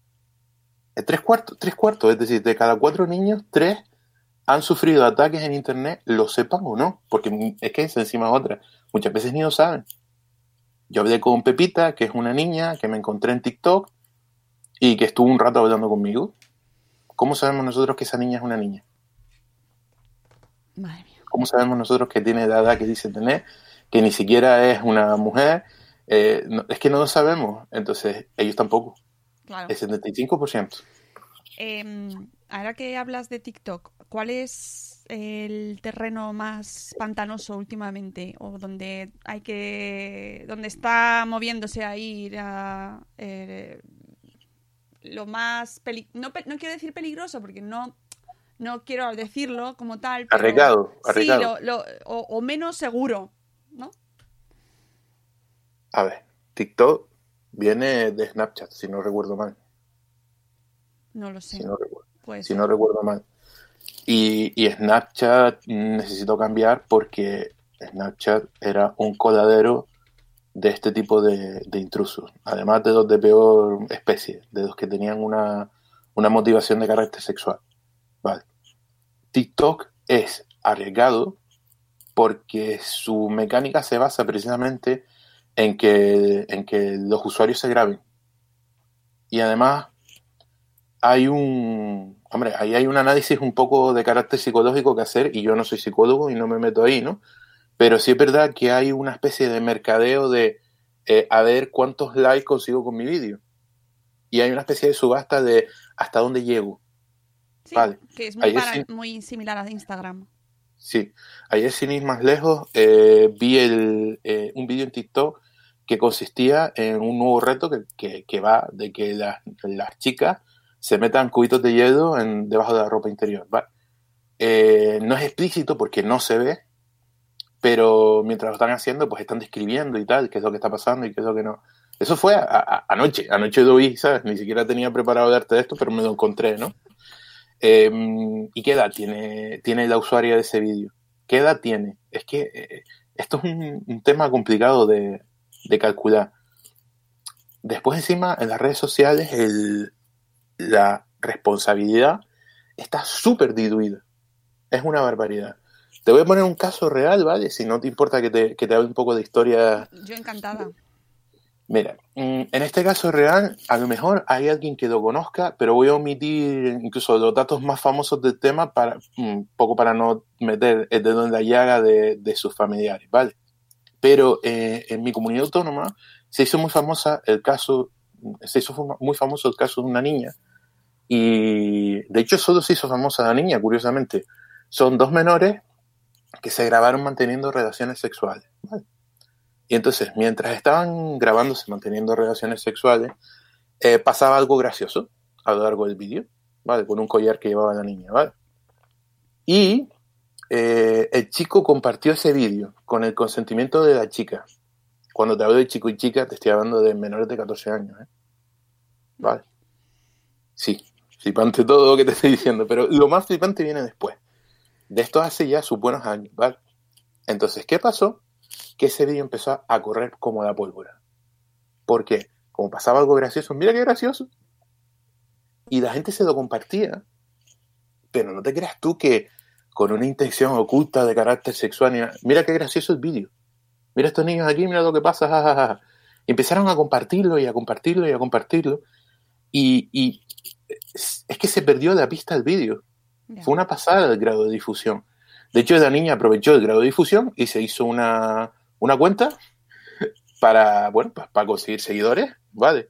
El tres cuartos, tres cuartos, es decir, de cada cuatro niños, tres han sufrido ataques en internet, lo sepan o no, porque es que es encima otra. Muchas veces ni lo saben. Yo hablé con Pepita, que es una niña que me encontré en TikTok y que estuvo un rato hablando conmigo. ¿Cómo sabemos nosotros que esa niña es una niña?
Madre mía.
¿Cómo sabemos nosotros que tiene la edad que dice tener, que ni siquiera es una mujer? Eh, no- es que no lo sabemos. Entonces, ellos tampoco.
Claro.
El 75%.
Em, ahora que hablas de TikTok, ¿cuál es el terreno más pantanoso últimamente? O donde hay que. donde está moviéndose ahí la- eh, lo más peli- no, no quiero decir peligroso porque no, no quiero decirlo como tal, pero
Arriesgado,
sí,
arriesgado.
lo- lo- o, o menos seguro, ¿no?
A ver, TikTok viene de Snapchat, si no recuerdo mal.
No lo sé.
Si no recuerdo,
Puede
si
ser.
no recuerdo mal. Y, y Snapchat necesitó cambiar porque Snapchat era un coladero de este tipo de, de intrusos. Además de los de peor especie, de los que tenían una, una motivación de carácter sexual. Vale. TikTok es arriesgado porque su mecánica se basa precisamente en que, en que los usuarios se graben. Y además hay un, hombre, ahí hay un análisis un poco de carácter psicológico que hacer y yo no soy psicólogo y no me meto ahí, ¿no? Pero sí es verdad que hay una especie de mercadeo de eh, a ver cuántos likes consigo con mi vídeo. Y hay una especie de subasta de hasta dónde llego.
Sí,
Vale.
que es muy, para- similar a Instagram.
Sí, ayer sin ir más lejos eh, vi el, eh, un vídeo en TikTok que consistía en un nuevo reto que, que- que va de que las, las chicas se metan cubitos de hielo en, debajo de la ropa interior. ¿vale? Eh, no es explícito porque no se ve, pero mientras lo están haciendo, pues están describiendo y tal, qué es lo que está pasando y qué es lo que no. Eso fue a- a- anoche, anoche lo vi, ¿sabes? Ni siquiera tenía preparado darte de esto, pero me lo encontré, ¿no? Eh, ¿Y qué edad tiene, tiene la usuaria de ese vídeo? ¿Qué edad tiene? Es que eh, esto es un, un tema complicado de, de calcular. Después encima, en las redes sociales, el- la responsabilidad está súper diluida. Es una barbaridad. Te voy a poner un caso real, ¿vale? Si no te importa que te, que te hable un poco de historia
Yo encantada.
Mira, mm, en este caso real, a lo mejor hay alguien que lo conozca, pero voy a omitir incluso los datos más famosos del tema para un poco para no meter el dedo en la llaga de, sus familiares, ¿vale? Pero eh, en mi comunidad autónoma se hizo muy famosa el caso, se hizo muy famoso el caso de una niña y de hecho solo se hizo famosa la niña, curiosamente. Son dos menores que se grabaron manteniendo relaciones sexuales, ¿vale? Y entonces, mientras estaban grabándose, manteniendo relaciones sexuales, eh, pasaba algo gracioso a lo largo del vídeo, ¿vale? Con un collar que llevaba la niña, ¿vale? Y eh, el chico compartió ese vídeo con el consentimiento de la chica. Cuando te hablo de chico y chica, te estoy hablando de menores de 14 años, ¿eh? ¿Vale? Sí, flipante todo lo que te estoy diciendo, pero lo más flipante viene después. De esto hace ya sus buenos años, ¿vale? Entonces, ¿qué pasó? Que ese vídeo empezó a correr como la pólvora. ¿Por qué? Como pasaba algo gracioso, mira qué gracioso. Y la gente se lo compartía. Pero no te creas tú que con una intención oculta de carácter sexual, mira qué gracioso el vídeo. Mira estos niños aquí, mira lo que pasa. ja, ja, ja. Empezaron a compartirlo y a compartirlo y a compartirlo. Y, y es que se perdió de la pista el vídeo. Fue una pasada el grado de difusión. De hecho, la niña aprovechó el grado de difusión y se hizo una, una cuenta para, bueno, conseguir seguidores, ¿vale?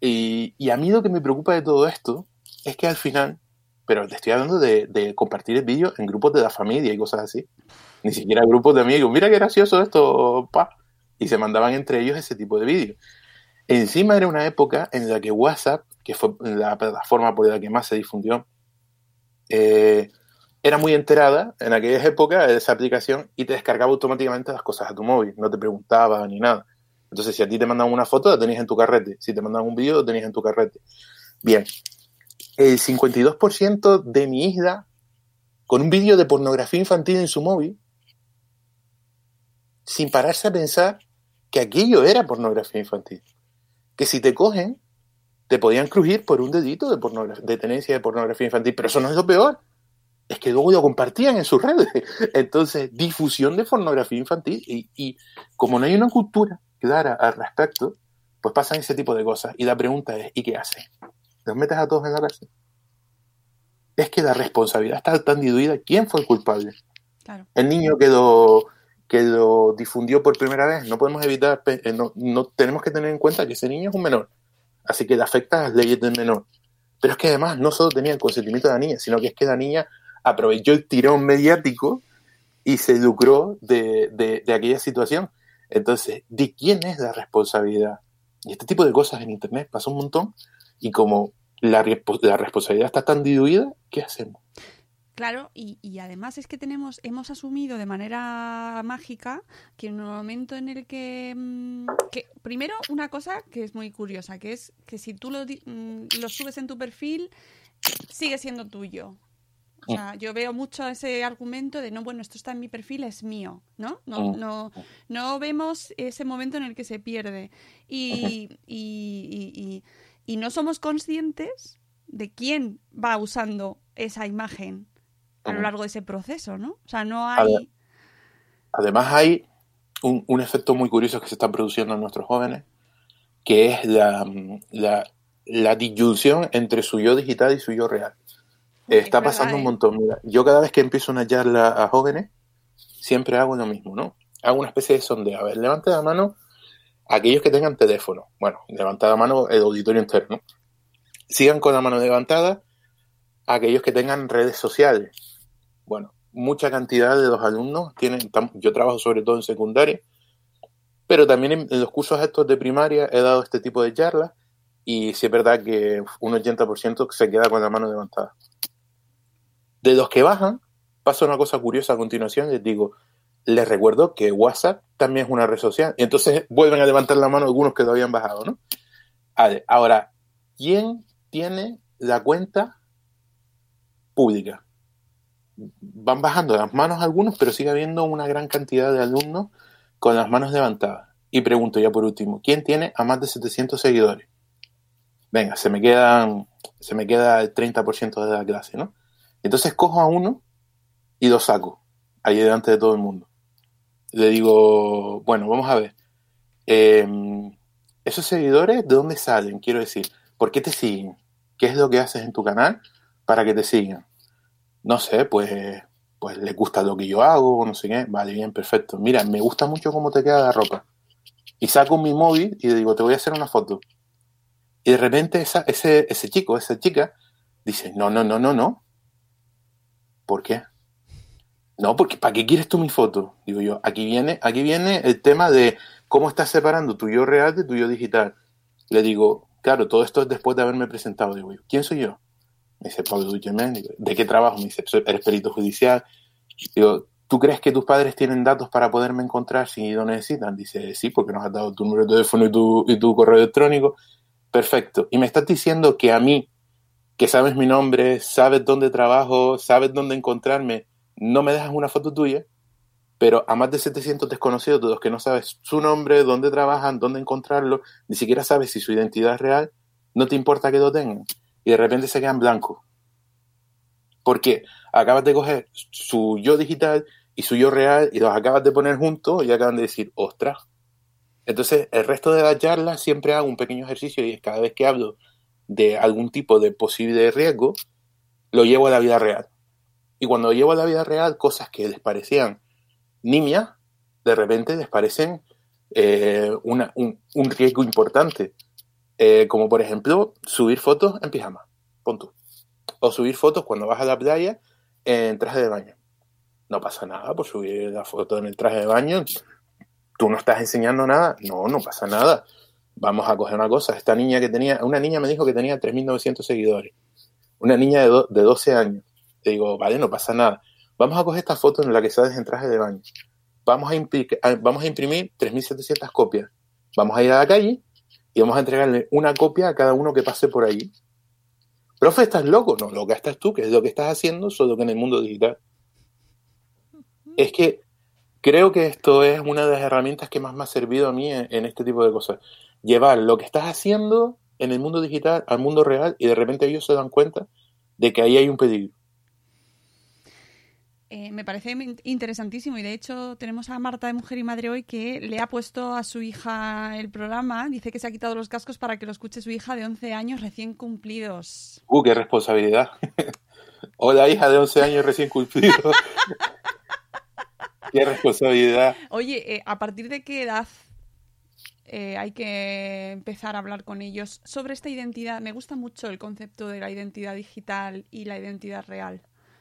Y, y a mí lo que me preocupa de todo esto es que al final pero te estoy hablando de, de compartir el vídeo en grupos de la familia y cosas así. Ni siquiera grupos de amigos. Mira qué gracioso esto, pa. Y se mandaban entre ellos ese tipo de vídeos. Encima era una época en la que WhatsApp, que fue la plataforma por la que más se difundió, eh, era muy enterada en aquellas épocas de esa aplicación y te descargaba automáticamente las cosas a tu móvil, no te preguntaba ni nada. Entonces, si a ti te mandaban una foto, la tenías en tu carrete. Si te mandaban un vídeo, lo tenías en tu carrete. Bien, el 52% de mi isla, con un vídeo de pornografía infantil en su móvil, sin pararse a pensar que aquello era pornografía infantil. Que si te cogen, te podían crujir por un dedito de, de tenencia de pornografía infantil. Pero eso no es lo peor. Es que luego lo compartían en sus redes. <laughs> Entonces, difusión de pornografía infantil. Y, y como no hay una cultura clara al respecto, pues pasan ese tipo de cosas. Y la pregunta es, ¿y qué haces? ¿Los metes a todos en la cárcel? Es que la responsabilidad está tan diluida. ¿Quién fue el culpable?
Claro.
el niño que lo, que lo difundió por primera vez, no podemos evitar, eh, no, no tenemos que tener en cuenta que ese niño es un menor, así que le afecta las leyes del menor. Pero es que además no solo tenía el consentimiento de la niña, sino que es que la niña aprovechó el tirón mediático y se lucró de, de- aquella situación. Entonces, ¿de quién es la responsabilidad? Y este tipo de cosas en Internet pasa un montón y como la, la responsabilidad está tan diluida, ¿qué hacemos?
Claro, y, y además es que tenemos, hemos asumido de manera mágica que en un momento en el que, mm, que primero una cosa que es muy curiosa, que es que si tú lo, mm, lo subes en tu perfil, sigue siendo tuyo. O sea, yo veo mucho ese argumento de no, bueno, esto está en mi perfil, es mío, ¿no? No,
Mm.
no, no vemos ese momento en el que se pierde. Y, y, y- y- no somos conscientes de quién va usando esa imagen a lo largo de ese proceso, ¿no? O sea, no hay...
Además hay un, un efecto muy curioso que se está produciendo en nuestros jóvenes, que es la, la, la disyunción entre su yo digital y su yo real. Está
es
pasando
verdad,
un
¿eh?
montón. Mira, yo cada vez que empiezo una charla a jóvenes, siempre hago lo mismo, ¿no? Hago una especie de sondeo. A ver, levante la mano aquellos que tengan teléfono. Bueno, levanta la mano el auditorio entero, ¿no? Sigan con la mano levantada aquellos que tengan redes sociales. Bueno, mucha cantidad de los alumnos tienen, yo trabajo sobre todo en secundaria, pero también en, en los cursos estos de primaria he dado este tipo de charlas y sí es verdad que un 80% se queda con la mano levantada. De los que bajan, pasa una cosa curiosa a continuación, les digo, les recuerdo que WhatsApp también es una red social, entonces vuelven a levantar la mano algunos que lo habían bajado, ¿no? Vale, ahora, ¿quién tiene la cuenta pública? Van bajando las manos algunos, pero sigue habiendo una gran cantidad de alumnos con las manos levantadas. Y pregunto ya por último, ¿quién tiene a más de 700 seguidores? Venga, se me quedan, se me queda el 30% de la clase, ¿no? Entonces cojo a uno y lo saco ahí delante de todo el mundo. Le digo, bueno, vamos a ver. eh, esos seguidores, ¿de dónde salen? Quiero decir, ¿por qué te siguen? ¿Qué es lo que haces en tu canal para que te sigan? No sé, pues, pues les gusta lo que yo hago, no sé qué. Vale, bien, perfecto. Mira, me gusta mucho cómo te queda la ropa. Y saco mi móvil y le digo, te voy a hacer una foto. Y de repente esa, ese, ese chico, esa chica, dice, no, no, no, no, no. ¿Por qué? No, porque ¿para qué quieres tú mi foto? Digo yo, aquí viene, aquí viene el tema de cómo estás separando tu yo real de tu yo digital. Le digo, claro, todo esto es después de haberme presentado. Digo yo, ¿quién soy yo? Me dice Pablo Duchemen. Digo, ¿de qué trabajo? Me dice, "Soy- eres perito judicial. Digo, ¿tú crees que tus padres tienen datos para poderme encontrar si lo necesitan? Dice, sí, porque nos has dado tu número de teléfono y tu, y tu correo electrónico. Perfecto. Y me estás diciendo que a mí, que sabes mi nombre, sabes dónde trabajo, sabes dónde encontrarme, no me dejas una foto tuya, pero a más de 700 desconocidos de los que no sabes su nombre, dónde trabajan, dónde encontrarlo, ni siquiera sabes si su identidad es real, no te importa que lo tengan. Y de repente se quedan blancos. Porque acabas de coger su yo digital y su yo real y los acabas de poner juntos y acaban de decir, ostras. Entonces, el resto de la charla siempre hago un pequeño ejercicio y cada vez que hablo de algún tipo de posible riesgo, lo llevo a la vida real. Y cuando llevo a la vida real, cosas que les parecían nimias, de repente les parecen eh, una- un, un riesgo importante. Eh, como por ejemplo, subir fotos en pijama. Pon o subir fotos cuando vas a la playa en traje de baño. No pasa nada por subir la foto en el traje de baño. Tú no estás enseñando nada. No, no pasa nada. Vamos a coger una cosa. Esta niña que tenía, una niña me dijo que tenía 3.900 seguidores. Una niña de, do- de 12 años. Te digo, vale, no pasa nada. Vamos a coger esta foto en la que sales en traje de baño. Vamos a, impli- a- vamos a imprimir 3.700 copias. Vamos a ir a la calle y vamos a entregarle una copia a cada uno que pase por allí. Profe, ¿estás loco? No, lo que estás tú, que es lo que estás haciendo, solo que en el mundo digital. Es que creo que esto es una de las herramientas que más me ha servido a mí en este tipo de cosas. Llevar lo que estás haciendo en el mundo digital al mundo real y de repente ellos se dan cuenta de que ahí hay un peligro.
Eh, me parece in- interesantísimo y de hecho tenemos a Marta de Mujer y Madre hoy que le ha puesto a su hija el programa. Dice que se ha quitado los cascos para que lo escuche su hija de 11 años recién cumplidos.
Uh, qué responsabilidad. <laughs> Hola, hija de 11 años recién cumplido. <laughs> qué responsabilidad.
Oye, eh, ¿a partir de qué edad eh, hay que empezar a hablar con ellos sobre esta identidad? Me gusta mucho el concepto de la identidad digital y la identidad real.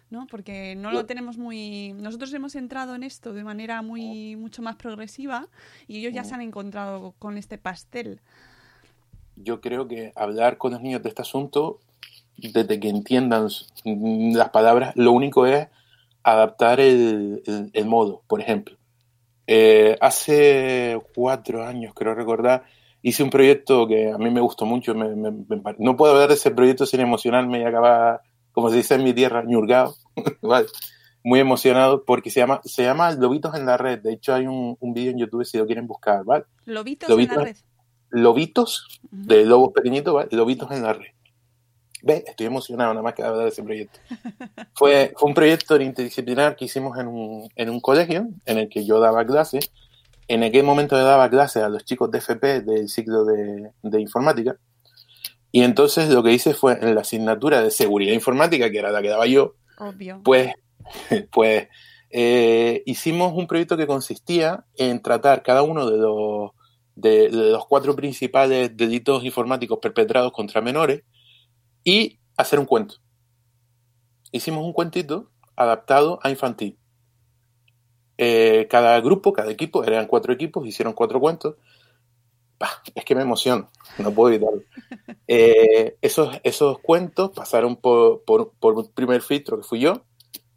¿no? Porque no lo tenemos muy... Nosotros hemos entrado en esto de manera muy mucho más progresiva y ellos ya se han encontrado con este pastel.
Yo creo que hablar con los niños de este asunto, desde que entiendan las palabras, lo único es adaptar el, el- el modo. Por ejemplo, eh, hace cuatro años, creo recordar, hice un proyecto que a mí me gustó mucho. me- me- me no puedo hablar de ese proyecto sin emocionarme y acabar, como se dice en mi tierra, ñurgado. <laughs> ¿vale? Muy emocionado porque se llama, se llama Lobitos en la Red. De hecho, hay un, un vídeo en YouTube si lo quieren buscar, ¿vale?
Lobitos,
Lobitos.
en la red.
Lobitos, de lobos pequeñitos, ¿vale? Lobitos en la red. ¿Ves? Estoy emocionado nada más que hablar de ese proyecto. Fue, fue un proyecto interdisciplinar que hicimos en un, en un colegio en el que yo daba clases. En aquel momento le daba clases a los chicos de FP del ciclo de, de informática. Y entonces lo que hice fue en la asignatura de seguridad informática, que era la que daba yo,
Obvio.
pues, <laughs> pues eh, hicimos un proyecto que consistía en tratar cada uno de los, de, de los cuatro principales delitos informáticos perpetrados contra menores y hacer un cuento. Hicimos un cuentito adaptado a infantil. Eh, cada grupo, cada equipo, eran cuatro equipos, hicieron cuatro cuentos. Bah, es que me emociono, no puedo evitarlo. <laughs> Eh, esos, esos cuentos pasaron por, por, por un primer filtro que fui yo,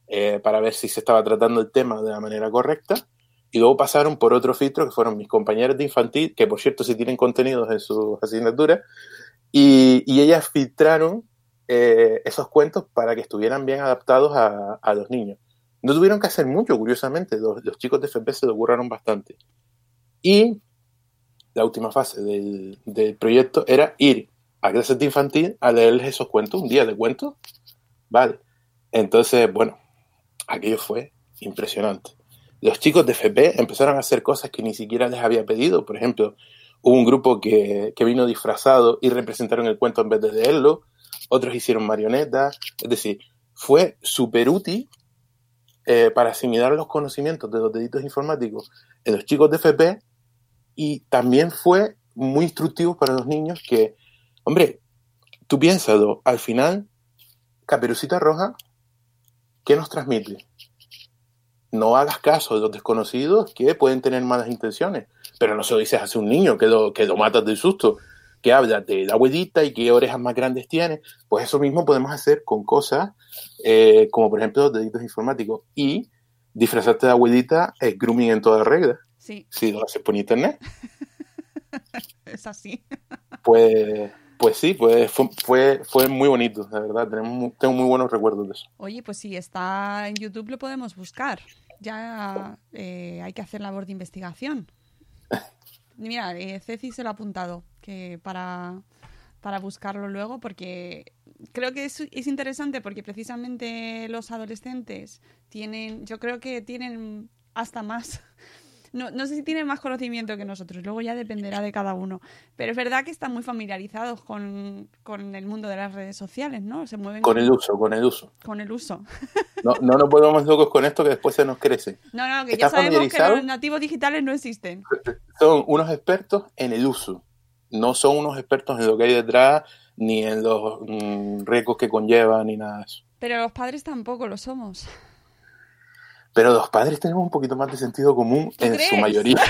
eh, para ver si se estaba tratando el tema de la manera correcta, y luego pasaron por otro filtro que fueron mis compañeros de infantil, que por cierto sí tienen contenidos en sus asignaturas, y, ellas filtraron eh, esos cuentos para que estuvieran bien adaptados a, los niños. No tuvieron que hacer mucho, curiosamente, los, chicos de FP se lo curraron bastante. Y la última fase del, del proyecto era ir a clases de infantil a leerles esos cuentos, un día de cuentos. Vale. Entonces, bueno, aquello fue impresionante. Los chicos de FP empezaron a hacer cosas que ni siquiera les había pedido. Por ejemplo, hubo un grupo que, que vino disfrazado y representaron el cuento en vez de leerlo. Otros hicieron marionetas. Es decir, fue súper útil eh, para asimilar los conocimientos de los delitos informáticos en los chicos de FP y también fue muy instructivo para los niños que, hombre, tú piénsalo, al final, Caperucita Roja, ¿qué nos transmite? No hagas caso de los desconocidos que pueden tener malas intenciones, pero no se lo dices a un niño que lo, que lo matas del susto, que habla de la abuelita y qué orejas más grandes tiene, pues eso mismo podemos hacer con cosas eh, como por ejemplo delitos informáticos y disfrazarte de abuelita es grooming en toda regla
Sí,
si lo haces por internet, <laughs>
es así.
pues, pues sí, pues fue, fue, fue muy bonito, la verdad. Tenemos, tengo muy buenos recuerdos de eso.
Oye, pues si está en YouTube lo podemos buscar. Ya eh, hay que hacer labor de investigación. Mira, eh, Ceci se lo ha apuntado que para, para buscarlo luego porque creo que es, es interesante porque precisamente los adolescentes tienen, yo creo que tienen hasta más no, no sé si tienen más conocimiento que nosotros, luego ya dependerá de cada uno. Pero es verdad que están muy familiarizados con, con el mundo de las redes sociales, ¿no? Se mueven
Con el uso, con el uso.
con el uso. <laughs>
No, no nos volvamos locos con esto que después se nos crece.
No, no, que ya
¿Estás
sabemos que los nativos digitales no existen.
Son unos expertos en el uso. No son unos expertos en lo que hay detrás ni en los mm, riesgos que conlleva, ni nada de eso.
Pero los padres tampoco lo somos.
Pero los padres tenemos un poquito más de sentido común
¿Tú
en
crees?
su mayoría. <laughs>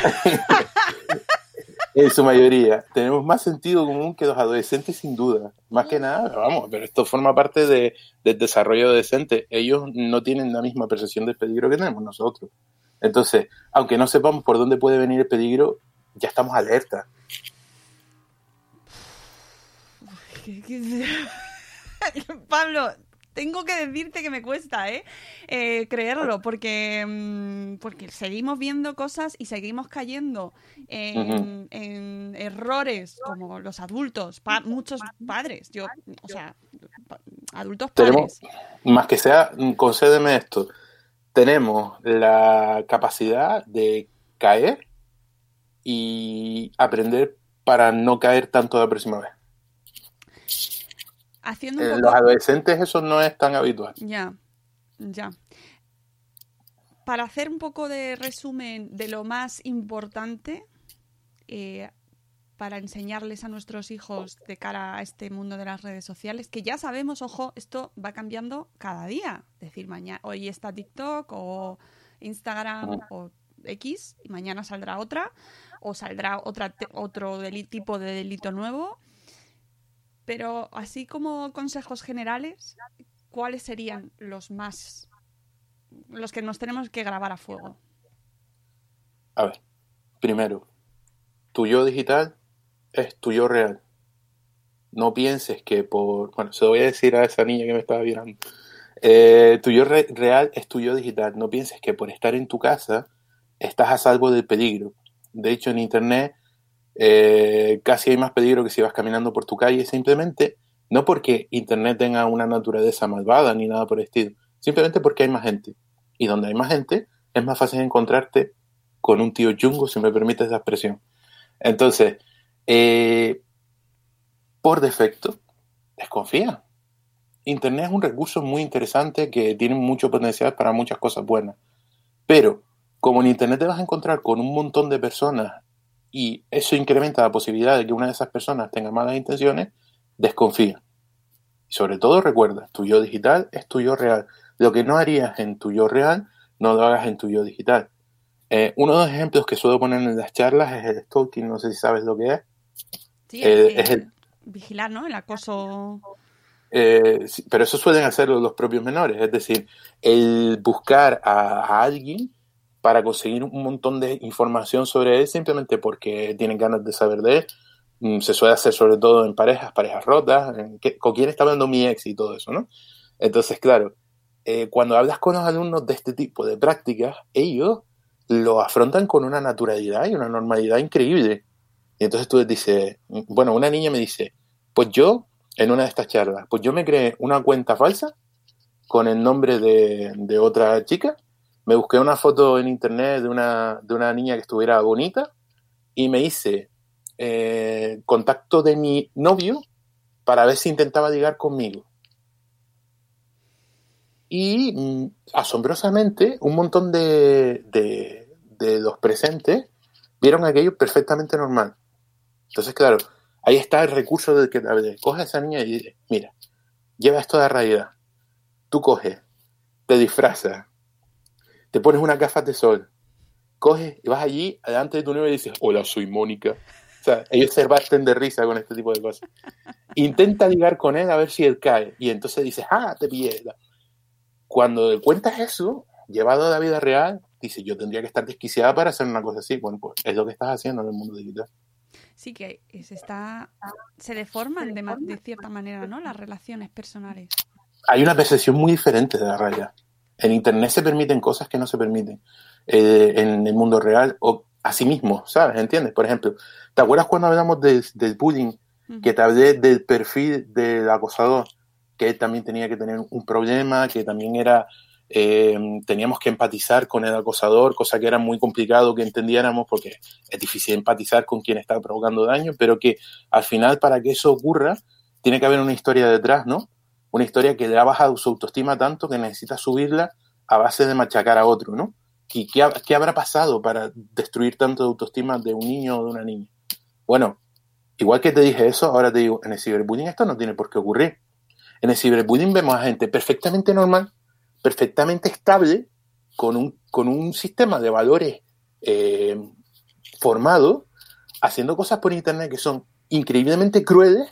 <laughs> en su mayoría. Tenemos más sentido común que los adolescentes, sin duda. Más que nada, vamos, pero esto forma parte de- del desarrollo adolescente. Ellos no tienen la misma percepción del peligro que tenemos nosotros. Entonces, aunque no sepamos por dónde puede venir el peligro, ya estamos alerta. <laughs>
Pablo, tengo que decirte que me cuesta, ¿eh? Eh, creerlo, porque, mm, porque seguimos viendo cosas y seguimos cayendo en, en errores como los adultos, pa- muchos padres, yo, o sea, adultos
Tenemos-
padres.
Más que sea, mm, concédeme esto. Tenemos la capacidad de caer y aprender para no caer tanto la próxima vez.
Haciendo un
En
poco...
los adolescentes eso no es tan habitual.
Ya, ya. Para hacer un poco de resumen de lo más importante eh, para enseñarles a nuestros hijos de cara a este mundo de las redes sociales, que ya sabemos, ojo, esto va cambiando cada día. Es decir, mañana, hoy está TikTok o Instagram o X y mañana saldrá otra o saldrá otra, otro tipo de delito nuevo. Pero así como consejos generales, ¿cuáles serían los más los que nos tenemos que grabar a fuego?
A ver, primero, tu yo digital es tu yo real. No pienses que por... Bueno, se lo voy a decir a esa niña que me estaba mirando. Eh, tu yo re- real es tu yo digital. No pienses que por estar en tu casa estás a salvo del peligro. De hecho, en Internet eh, casi hay más peligro que si vas caminando por tu calle. Simplemente, no porque Internet tenga una naturaleza malvada ni nada por el estilo. Simplemente porque hay más gente. Y donde hay más gente, es más fácil encontrarte con un tío chungo, si me permites la expresión. Entonces, eh, por defecto, desconfía. Internet es un recurso muy interesante que tiene mucho potencial para muchas cosas buenas. Pero, como en Internet te vas a encontrar con un montón de personas y eso incrementa la posibilidad de que una de esas personas tenga malas intenciones, desconfía. Y sobre todo recuerda, tu yo digital es tu yo real. Lo que no harías en tu yo real, no lo hagas en tu yo digital. Eh, uno de los ejemplos que suelo poner en las charlas es el stalking, no sé si sabes lo que es.
Sí,
Eh,
eh,
es el-
vigilar, ¿no? El acoso.
Eh, sí, pero eso suelen hacerlo los propios menores, es decir, el buscar a, a alguien para conseguir un montón de información sobre él simplemente porque tienen ganas de saber de él. Mm, Se suele hacer sobre todo en parejas, parejas rotas, con quién está hablando mi ex y todo eso, ¿no? Entonces, claro, eh, cuando hablas con los alumnos de este tipo de prácticas, ellos lo afrontan con una naturalidad y una normalidad increíble. Y entonces tú les dices, bueno, una niña me dice, pues yo, en una de estas charlas, pues yo me creé una cuenta falsa con el nombre de, de otra chica, me busqué una foto en internet de una, de una niña que estuviera bonita y me hice eh, contacto de mi novio para ver si intentaba ligar conmigo. Y mm, asombrosamente, un montón de, de, de los presentes vieron aquello perfectamente normal. Entonces, claro, ahí está el recurso del que. Coge a esa niña y dice, mira, lleva esto la realidad. Tú coges, te disfrazas, te pones unas gafas de sol, coges y vas allí, delante de tu novio y dices, hola, soy Mónica. O sea, ellos se parten de risa con este tipo de cosas. Intenta ligar con él a ver si él cae. Y entonces dices, ah, te pillé. Cuando le cuentas eso, llevado a la vida real, dice, yo tendría que estar desquiciada para hacer una cosa así. Bueno, pues es lo que estás haciendo en el mundo digital.
Sí que se está. Se deforman de, de cierta manera, ¿no? Las relaciones personales.
Hay una percepción muy diferente de la realidad. En Internet se permiten cosas que no se permiten eh, en el mundo real o a sí mismo, ¿sabes? ¿Entiendes? Por ejemplo, ¿te acuerdas cuando hablamos del, del bullying? Que te hablé del perfil del acosador, que él también tenía que tener un problema, que también era, eh, teníamos que empatizar con el acosador, cosa que era muy complicado que entendiéramos porque es difícil empatizar con quien está provocando daño, pero que al final para que eso ocurra tiene que haber una historia detrás, ¿no? Una historia que le ha bajado su autoestima tanto que necesita subirla a base de machacar a otro, ¿no? ¿Y qué, qué habrá pasado para destruir tanto de autoestima de un niño o de una niña? Bueno, igual que te dije eso, ahora te digo, en el ciberbullying esto no tiene por qué ocurrir. En el ciberbullying vemos a gente perfectamente normal, perfectamente estable, con un, con un sistema de valores eh, formado, haciendo cosas por internet que son increíblemente crueles,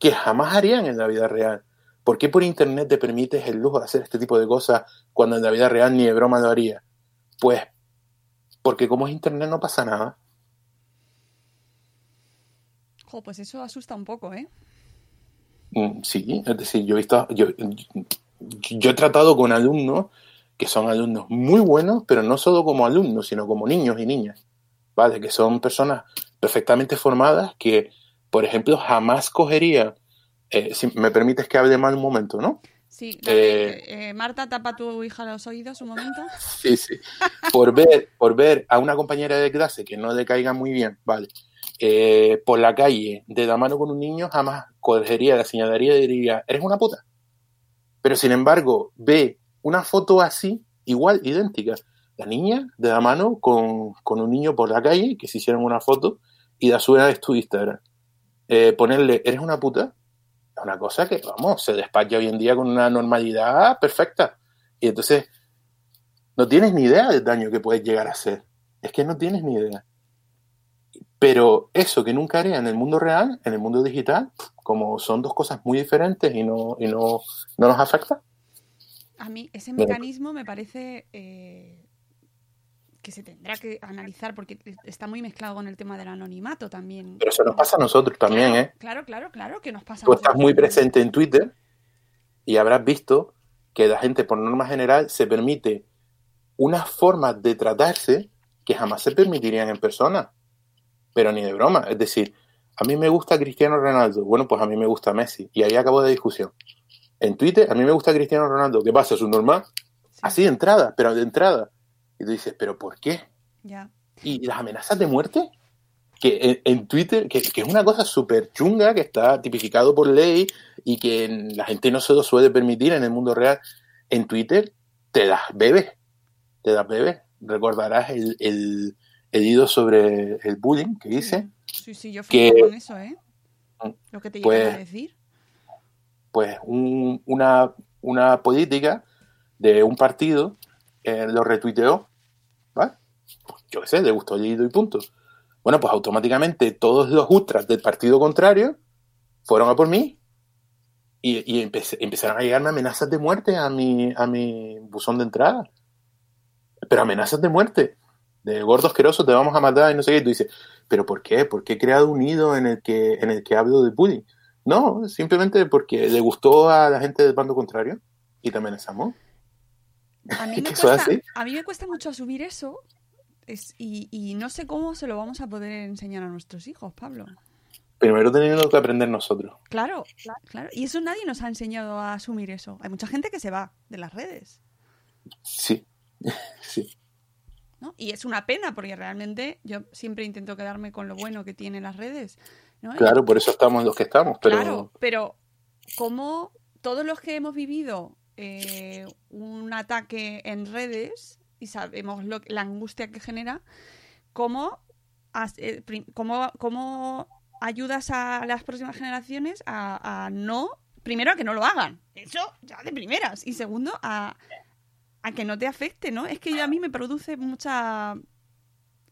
que jamás harían en la vida real. ¿Por qué por internet te permites el lujo de hacer este tipo de cosas cuando en la vida real ni de broma lo haría? Pues porque como es internet no pasa nada.
Jo, pues eso asusta un poco, ¿eh?
Mm, Sí, es decir, yo he visto, yo, yo he tratado con alumnos que son alumnos muy buenos, pero no solo como alumnos, sino como niños y niñas, ¿vale? Que son personas perfectamente formadas que, por ejemplo, jamás cogería, eh, si me permites que hable mal un momento, ¿no?
Sí, dale,
Eh,
eh, Marta, tapa a tu hija los oídos un momento. <laughs>
Sí, sí. Por ver, por ver a una compañera de clase que no le caiga muy bien, ¿vale? Eh, por la calle, de la mano con un niño, jamás cogería, la señalaría y diría, eres una puta. Pero sin embargo, ve una foto así, igual, idéntica. La niña de la mano con, con un niño por la calle, que se hicieron una foto, y la suben a tu Instagram. Ponerle, eres una puta, una cosa que, vamos, se despacha hoy en día con una normalidad perfecta. Y entonces, no tienes ni idea del daño que puedes llegar a hacer. Es que no tienes ni idea. Pero eso que nunca haría en el mundo real, en el mundo digital, como son dos cosas muy diferentes y no, y no, no nos afecta.
A mí ese mecanismo me parece eh, que se tendrá que analizar porque está muy mezclado con el tema del anonimato también.
Pero eso nos pasa a nosotros también,
claro,
¿eh?
Claro, claro, claro que nos pasa. a
Tú estás muy presente en Twitter y habrás visto que la gente, por norma general, se permite unas formas de tratarse que jamás se permitirían en persona. Pero ni de broma. Es decir, a mí me gusta Cristiano Ronaldo. Bueno, pues a mí me gusta Messi. Y ahí acabó la discusión. En Twitter, a mí me gusta Cristiano Ronaldo. ¿Qué pasa? ¿Es un normal?
Sí,
Así de entrada, pero de entrada. Y tú dices, ¿pero por qué? Y las amenazas de muerte que en, en Twitter, que, que es una cosa súper chunga, que está tipificado por ley y que la gente no se lo suele permitir en el mundo real, en Twitter te das bebés, te das bebés. Recordarás el, el, el hilo sobre el bullying que hice,
Sí, sí, yo
Que-
flipo con eso, ¿eh?
Mm,
Lo que te
pues-
llegan a decir.
pues un- una, una política de un partido eh, lo retuiteó, ¿vale? Pues, yo qué sé, le gustó hilo y punto. Bueno, pues automáticamente todos los ultras del partido contrario fueron a por mí y, y empecé- empezaron a llegarme amenazas de muerte a mi, a mi buzón de entrada. Pero amenazas de muerte, de gordo asqueroso, te vamos a matar y no sé qué. Y tú dices, ¿pero por qué? ¿Por qué he creado un hilo en el que, en el que hablo de bullying? No, simplemente porque le gustó a la gente del bando contrario y te amenazamos.
A mí, me cuesta,
así.
a mí me cuesta mucho asumir eso es, y, y no sé cómo se lo vamos a poder enseñar a nuestros hijos, Pablo.
Primero tenemos que aprender nosotros.
Claro, claro. Y eso nadie nos ha enseñado a asumir eso. Hay mucha gente que se va de las redes,
Sí, <laughs> sí.
¿no? Y es una pena porque realmente yo siempre intento quedarme con lo bueno que tienen las redes.
Claro, por eso estamos los que estamos, pero
Claro, pero como todos los que hemos vivido eh, un ataque en redes y sabemos lo, la angustia que genera, ¿cómo, eh, cómo, cómo ayudas a las próximas generaciones a, no, primero a que no lo hagan, eso ya de primeras, y segundo a, a que no te afecte, ¿no? Es que a mí me produce mucha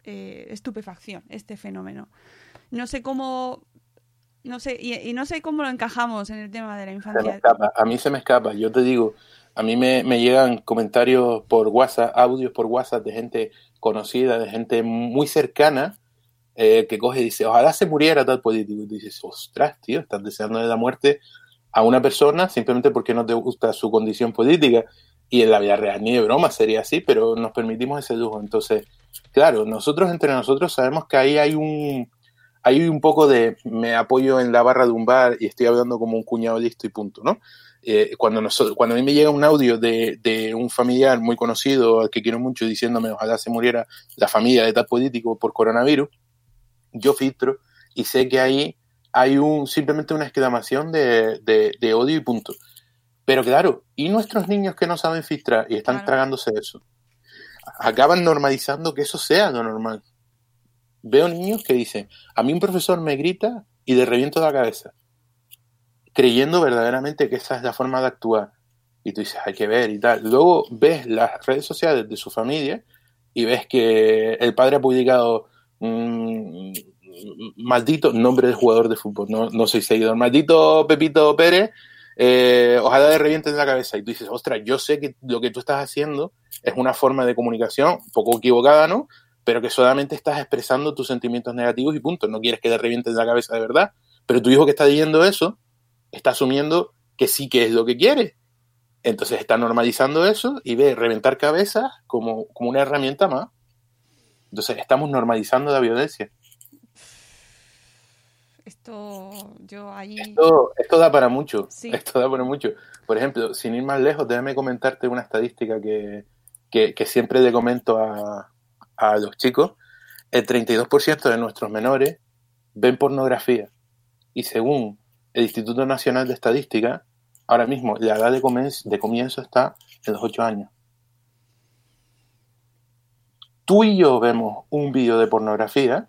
eh, estupefacción este fenómeno. No sé cómo no sé, y, y no sé cómo lo encajamos en el tema de la
se me
infancia.
escapa. A mí se me escapa. Yo te digo, a mí me, me llegan comentarios por WhatsApp, audios por WhatsApp de gente conocida, de gente muy cercana, eh, que coge y dice, ojalá se muriera tal político. Y dices, ostras, tío, estás deseando la muerte a una persona simplemente porque no te gusta su condición política. Y en la vida real ni de broma sería así, pero nos permitimos ese lujo. Entonces, claro, nosotros entre nosotros sabemos que ahí hay un, hay un poco de me apoyo en la barra de un bar y estoy hablando como un cuñado listo y punto, ¿no? Eh, cuando, nosotros, cuando a mí me llega un audio de, de, un familiar muy conocido al que quiero mucho diciéndome ojalá se muriera la familia de tal político por coronavirus, yo filtro y sé que ahí hay un simplemente una exclamación de, de, de odio y punto. Pero claro, ¿y nuestros niños que no saben filtrar y están
Claro.
tragándose eso? Acaban normalizando que eso sea lo normal. Veo niños que dicen, a mí un profesor me grita y de reviento la cabeza, creyendo verdaderamente que esa es la forma de actuar. Y tú dices, hay que ver y tal. Luego ves las redes sociales de su familia y ves que el padre ha publicado mm, maldito nombre de jugador de fútbol, no, no soy seguidor, maldito Pepito Pérez, eh, ojalá de reviente en la cabeza. Y tú dices, ostras, yo sé que lo que tú estás haciendo es una forma de comunicación un poco equivocada, ¿no? Pero que solamente estás expresando tus sentimientos negativos y punto. No quieres que le reviente en la cabeza de verdad. Pero tu hijo que está leyendo eso está asumiendo que sí que es lo que quiere. Entonces está normalizando eso y ve reventar cabezas como, como una herramienta más. Entonces estamos normalizando la violencia.
Esto, yo ahí...
Esto, esto da para mucho.
Sí.
Esto da para mucho. Por ejemplo, sin ir más lejos, déjame comentarte una estadística que, que, que siempre le comento a, a los chicos. El 32% de nuestros menores ven pornografía. Y según el Instituto Nacional de Estadística, ahora mismo la edad de comienzo, de comienzo está en los 8 años. Tú y yo vemos un vídeo de pornografía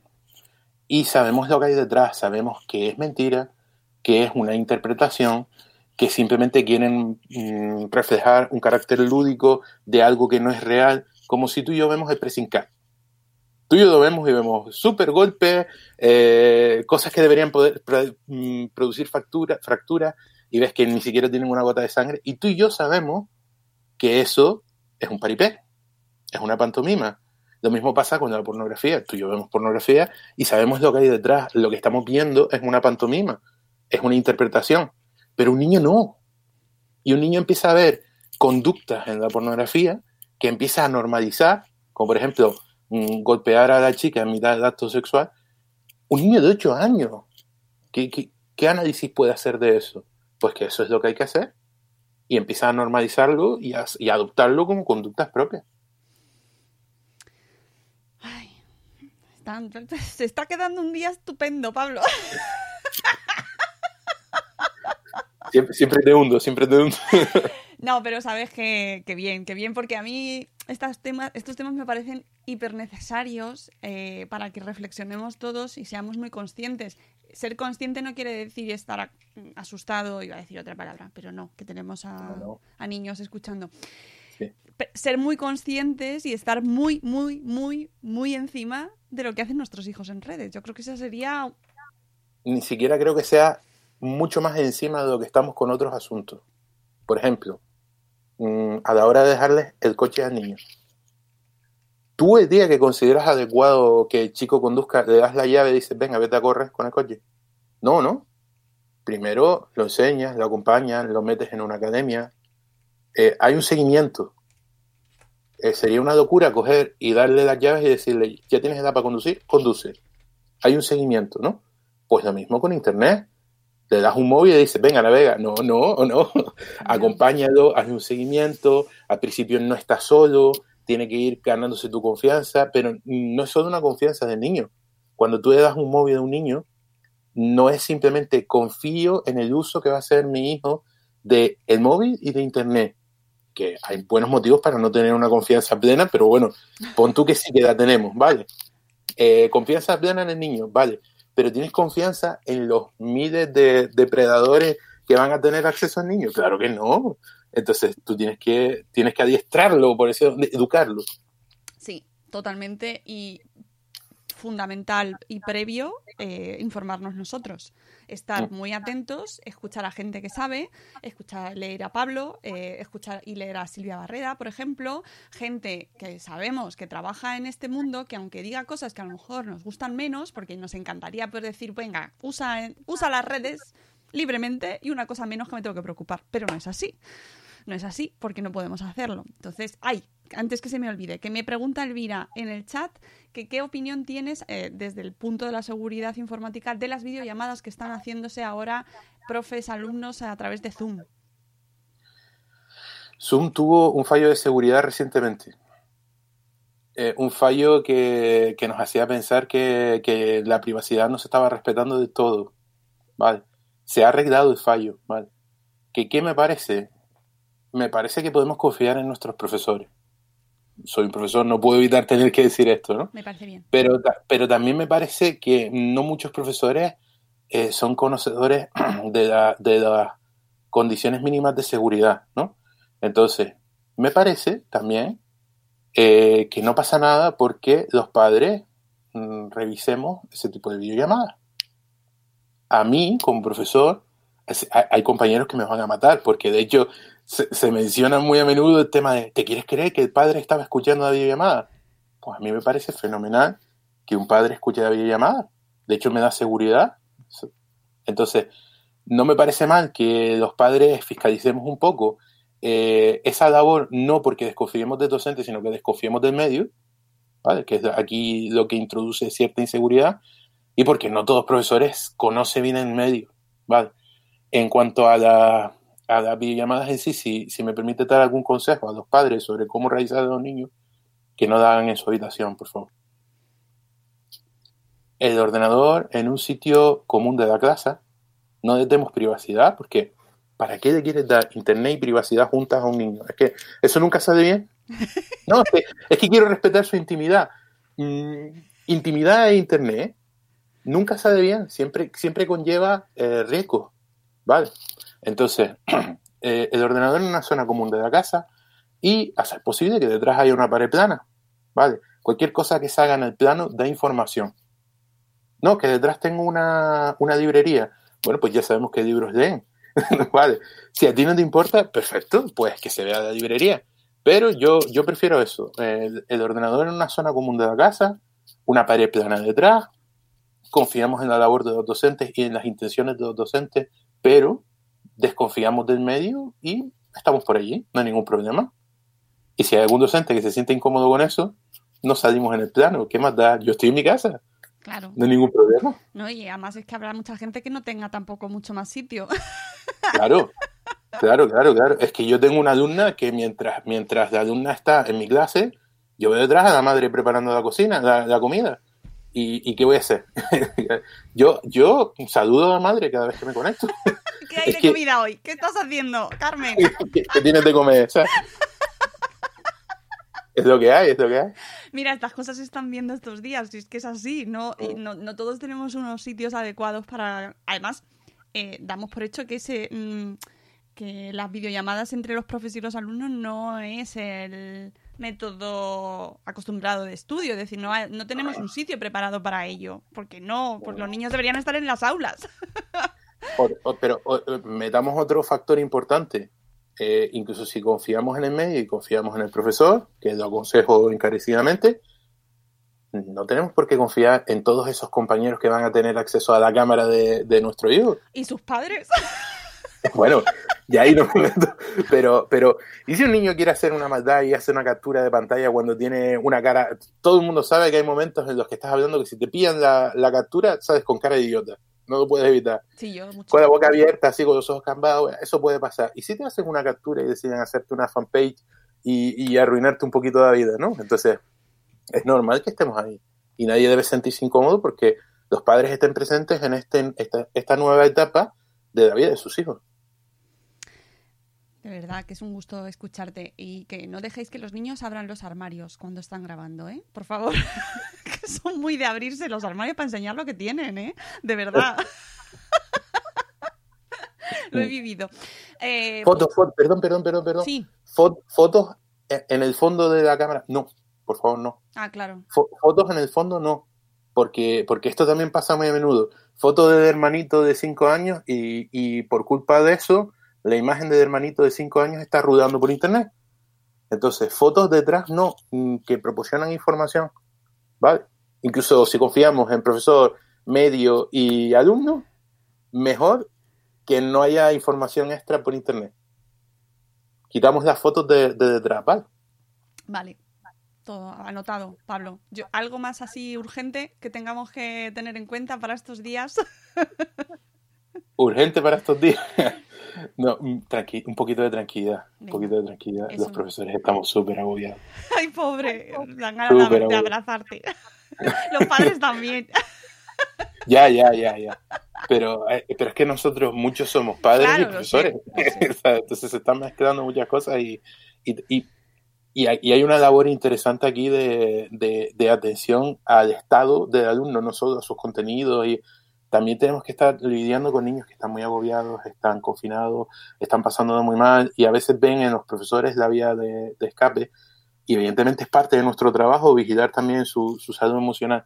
y sabemos lo que hay detrás, sabemos que es mentira, que es una interpretación, que simplemente quieren mm, reflejar un carácter lúdico de algo que no es real, como si tú y yo vemos el pressing. Tú y yo lo vemos y vemos súper golpes, eh, cosas que deberían poder mm, producir fractura, fractura, y ves que ni siquiera tienen una gota de sangre, y tú y yo sabemos que eso es un paripé, es una pantomima. Lo mismo pasa con la pornografía. Tú y yo vemos pornografía y sabemos lo que hay detrás. Lo que estamos viendo es una pantomima, es una interpretación. Pero un niño no. Y un niño empieza a ver conductas en la pornografía que empieza a normalizar, como por ejemplo mm, golpear a la chica en mitad del acto sexual. Un niño de 8 años. ¿Qué, qué, qué análisis puede hacer de eso? Pues que eso es lo que hay que hacer. Y empieza a normalizarlo y a, y a adoptarlo como conductas propias.
Ay, están- se está quedando un día estupendo, Pablo.
Siempre, siempre te hundo, siempre te hundo. <laughs>
No, pero sabes que, que bien, que bien, porque a mí estas temas, estos temas me parecen hiper necesarios eh, para que reflexionemos todos y seamos muy conscientes. Ser consciente no quiere decir estar asustado, iba a decir otra palabra, pero no, que tenemos a,
No, no.
a niños escuchando.
Sí.
Ser muy conscientes y estar muy, muy, muy, muy encima de lo que hacen nuestros hijos en redes. Yo creo que esa sería
Ni siquiera creo que sea mucho más encima de lo que estamos con otros asuntos. Por ejemplo, mm, a la hora de dejarles el coche al niño. Tú el día que consideras adecuado que el chico conduzca, le das la llave y dices, venga, vete a correr con el coche. No, no. Primero lo enseñas, lo acompañas, lo metes en una academia. Eh, hay un seguimiento. Eh, sería una locura coger y darle las llaves y decirle, ¿ya tienes edad para conducir? Conduce. Hay un seguimiento, ¿no? Pues lo mismo con Internet. Le das un móvil y dices, venga, navega. No, no, <laughs> no. Acompáñalo, hazle un seguimiento. Al principio no está solo, tiene que ir ganándose tu confianza, pero no es solo una confianza del niño. Cuando tú le das un móvil a un niño, no es simplemente confío en el uso que va a hacer mi hijo de el móvil y de Internet. Que hay buenos motivos para no tener una confianza plena, pero bueno, pon tú que sí que la tenemos, ¿vale? Eh, confianza plena en el niño, ¿vale? Pero tienes confianza en los miles de depredadores que van a tener acceso al niño. Claro que no. Entonces tú tienes que, tienes que adiestrarlo, por eso educarlo.
Sí, totalmente. Y fundamental y previo eh, informarnos nosotros. Estar
Mm.
muy atentos, escuchar a gente que sabe, escuchar, leer a Pablo, eh, escuchar y leer a Silvia Barrera, por ejemplo, gente que sabemos que trabaja en este mundo, que aunque diga cosas que a lo mejor nos gustan menos, porque nos encantaría poder decir, venga, usa, usa las redes libremente y una cosa menos que me tengo que preocupar, pero no es así. No es así porque no podemos hacerlo. Entonces, ay, antes que se me olvide, que me pregunta Elvira en el chat que qué opinión tienes eh, desde el punto de la seguridad informática de las videollamadas que están haciéndose ahora profes, alumnos a través de Zoom.
Zoom tuvo un fallo de seguridad recientemente. Eh, un fallo que, que nos hacía pensar que, que la privacidad no se estaba respetando de todo. ¿Vale? Se ha arreglado el fallo. ¿vale? ¿Que, ¿Qué me parece? Me parece que podemos confiar en nuestros profesores. soy un profesor, no puedo evitar tener que decir esto, ¿no?
Me parece bien.
Pero, pero también me parece que no muchos profesores eh, son conocedores <clears throat> de, la, de las condiciones mínimas de seguridad, ¿no? Entonces, me parece también eh, que no pasa nada porque los padres mm, revisemos ese tipo de videollamadas. A mí, como profesor, hay compañeros que me van a matar, porque de hecho se, menciona muy a menudo el tema de, ¿te quieres creer que el padre estaba escuchando la videollamada? Pues a mí me parece fenomenal que un padre escuche la videollamada. De hecho, me da seguridad. Entonces, no me parece mal que los padres fiscalicemos un poco eh, esa labor, no porque desconfiemos del docente, sino que desconfiemos del medio, ¿vale? que es aquí lo que introduce cierta inseguridad, y porque no todos los profesores conocen bien el medio. ¿vale? En cuanto a, la, a las videollamadas en sí, si, si me permite dar algún consejo a los padres sobre cómo realizar a los niños, que no hagan en su habitación, por favor. El ordenador en un sitio común de la clase, no le demos privacidad, porque ¿para qué le quieres dar internet y privacidad juntas a un niño? Es que eso nunca sale bien. <laughs> No, es que, quiero respetar su intimidad. Mm, intimidad e internet nunca sale bien, siempre, siempre conlleva eh, riesgo. ¿Vale? Entonces, <clears throat> eh, el ordenador en una zona común de la casa y hacer posible que detrás haya una pared plana. ¿Vale? Cualquier cosa que se haga en el plano da información. No, que detrás tengo una, librería. Bueno, pues ya sabemos qué libros leen. <laughs> vale. Si a ti no te importa, perfecto, pues que se vea la librería. Pero yo, yo prefiero eso. El, ordenador en una zona común de la casa, una pared plana detrás. Confiamos en la labor de los docentes y en las intenciones de los docentes pero desconfiamos del medio y estamos por allí, no hay ningún problema. Y si hay algún docente que se siente incómodo con eso, no salimos en el plano. ¿Qué más da? Yo estoy en mi casa.
Claro.
No hay ningún problema.
No, y además es que habrá mucha gente que no tenga tampoco mucho más sitio. <laughs>
Claro, claro, claro, claro. Es que yo tengo una alumna que mientras, mientras la alumna está en mi clase, yo veo detrás a la madre preparando la cocina, la comida. ¿Y, qué voy a hacer? <laughs> yo, yo saludo a la madre cada vez que me conecto. <laughs>
¿Qué hay de comida hoy? ¿Qué estás haciendo, Carmen? <laughs>
¿Qué, tienes de comer? es lo que hay, es lo que hay.
Mira, estas cosas se están viendo estos días, y es que es así, no, no, no todos tenemos unos sitios adecuados para... Además, eh, damos por hecho que ese... Mm, que las videollamadas entre los profesores y los alumnos no es el método acostumbrado de estudio, es decir, no, no tenemos un sitio preparado para ello, porque no, pues los niños deberían estar en las aulas. <laughs>
pero metamos otro factor importante. Eh, incluso si confiamos en el medio y confiamos en el profesor, que lo aconsejo encarecidamente, no tenemos por qué confiar en todos esos compañeros que van a tener acceso a la cámara de, de nuestro hijo.
¿Y sus padres?
Bueno, <laughs> y ahí no me meto. Pero, pero, ¿y si un niño quiere hacer una maldad y hace una captura de pantalla cuando tiene una cara? Todo el mundo sabe que hay momentos en los que estás hablando que si te pillan la, captura, sabes, con cara de idiota. No lo puedes evitar.
Sí, yo mucho.
Con la boca abierta, así con los ojos cambados, eso puede pasar. Y si te hacen una captura y deciden hacerte una fanpage y, y arruinarte un poquito la vida, ¿no? Entonces, es normal que estemos ahí. Y nadie debe sentirse incómodo porque los padres estén presentes en este, esta, esta nueva etapa de la vida de sus hijos.
De verdad que es un gusto escucharte y que no dejéis que los niños abran los armarios cuando están grabando, ¿eh? Por favor, <laughs> que son muy de abrirse los armarios para enseñar lo que tienen, ¿eh? De verdad. <laughs> lo he vivido.
Eh, fotos, pues perdón, perdón, perdón, perdón. Sí. fotos en el fondo de la cámara, no, por favor, no.
Ah, claro.
fotos en el fondo, no. Porque, porque esto también pasa muy a menudo. Fotos de hermanito de 5 años y, y por culpa de eso la imagen del hermanito de 5 años está rudando por internet. Entonces, fotos detrás no, mm, que proporcionan información, ¿vale? Incluso si confiamos en profesor, medio y alumno, mejor que no haya información extra por internet. Quitamos las fotos de, detrás, ¿vale?
Vale, todo anotado, Pablo. Yo, ¿Algo más así urgente que tengamos que tener en cuenta para estos días? <laughs>
urgente para estos días. No, un poquito de tranquilidad, un poquito de tranquilidad. Los profesores estamos súper agobiados. <laughs>
Ay, pobre, dan ganas de, abrazarte. <laughs> Los padres también. <laughs>
Ya, ya, ya, ya. Pero, eh, pero es que nosotros muchos somos padres y profesores. Entonces se están mezclando muchas cosas y, y, y hay, y hay una labor interesante aquí de, de, de atención al estado del alumno, no solo a sus contenidos y también tenemos que estar lidiando con niños que están muy agobiados, están confinados, están pasando muy mal y a veces ven en los profesores la vía de, de escape y evidentemente es parte de nuestro trabajo vigilar también su, su, salud emocional.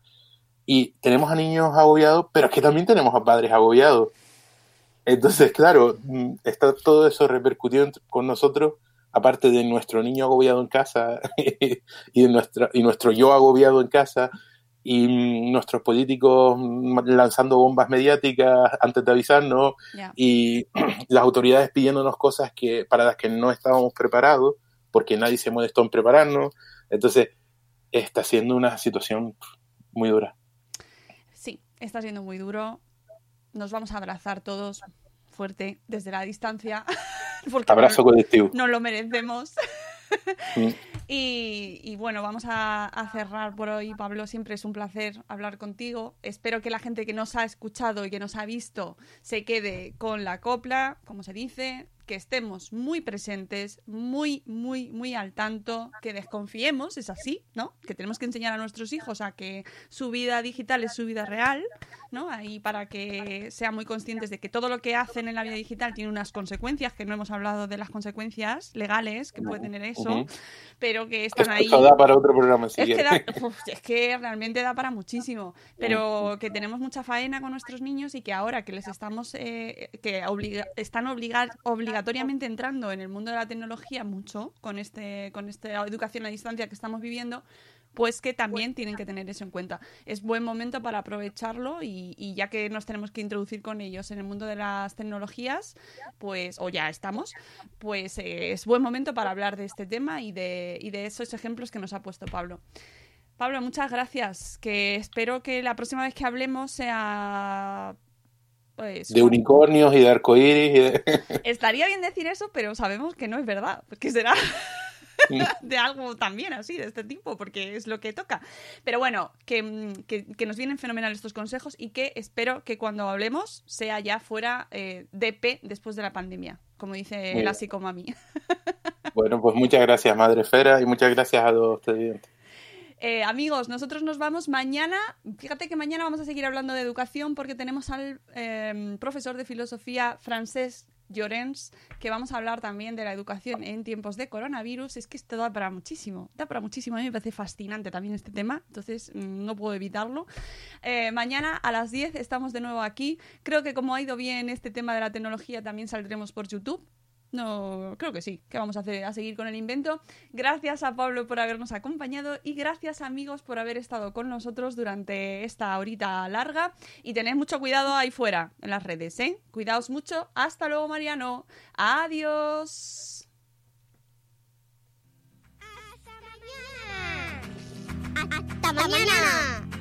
Y tenemos a niños agobiados, pero es que también tenemos a padres agobiados. Entonces, claro, mm, está todo eso repercutido con nosotros, aparte de nuestro niño agobiado en casa <laughs> y, de nuestra, y nuestro yo agobiado en casa y nuestros políticos lanzando bombas mediáticas antes de avisarnos
Ya.
y <clears throat> las autoridades pidiéndonos cosas que para las que no estábamos preparados porque nadie se molestó en prepararnos. Entonces, está siendo una situación muy dura.
Sí, está siendo muy duro. Nos vamos a abrazar todos fuerte desde la distancia. <laughs> Porque
Abrazo
no,
colectivo.
no lo merecemos.
Mm.
Y, y bueno, vamos a, a cerrar por hoy, Pablo. Siempre es un placer hablar contigo. Espero que la gente que nos ha escuchado y que nos ha visto se quede con la copla, como se dice, que estemos muy presentes, muy, muy, muy al tanto, que desconfiemos, es así, ¿no? Que tenemos que enseñar a nuestros hijos a que su vida digital es su vida real, ¿no? Ahí para que sean muy conscientes de que todo lo que hacen en la vida digital tiene unas consecuencias, que no hemos hablado de las consecuencias legales que puede tener eso, pero que están ahí.
Esto da para otro programa si
Es que,
quieres.
da- uf, es que realmente da para muchísimo, pero que tenemos mucha faena con nuestros niños y que ahora que les estamos, eh, que obliga- están obliga- obligatoriamente entrando en el mundo de la tecnología mucho con este, con esta educación a distancia que estamos viviendo, pues que también tienen que tener eso en cuenta. Es buen momento para aprovecharlo y, y ya que nos tenemos que introducir con ellos en el mundo de las tecnologías, pues, o ya estamos, pues eh, es buen momento para hablar de este tema y de, y de esos ejemplos que nos ha puesto Pablo. Pablo, muchas gracias. Que espero que la próxima vez que hablemos sea. Pues,
De unicornios y de arcoíris. Y de... <laughs>
Estaría bien decir eso, pero sabemos que no es verdad. Que será <laughs> de algo también así, de este tipo, porque es lo que toca. Pero bueno, que, mm, que- que nos vienen fenomenal estos consejos y que espero que cuando hablemos sea ya fuera eh, DP después de la pandemia, como dice la psicomami. <laughs>
Bueno, pues muchas gracias, Madre Esfera, y muchas gracias a los televidentes.
Eh, amigos, nosotros nos vamos mañana. Fíjate que mañana vamos a seguir hablando de educación porque tenemos al eh, profesor de filosofía francés Llorens, que vamos a hablar también de la educación en tiempos de coronavirus. Es que esto da para muchísimo, da para muchísimo. A mí me parece fascinante también este tema, entonces mm, no puedo evitarlo. Eh, mañana a las 10 estamos de nuevo aquí. Creo que como ha ido bien este tema de la tecnología, también saldremos por YouTube. No, creo que sí, que vamos a, hacer, a seguir con el invento. Gracias a Pablo por habernos acompañado y gracias amigos por haber estado con nosotros durante esta horita larga. Y tened mucho cuidado ahí fuera, en las redes, ¿eh? Cuidaos mucho. Hasta luego, Mariano. Adiós.
Hasta mañana.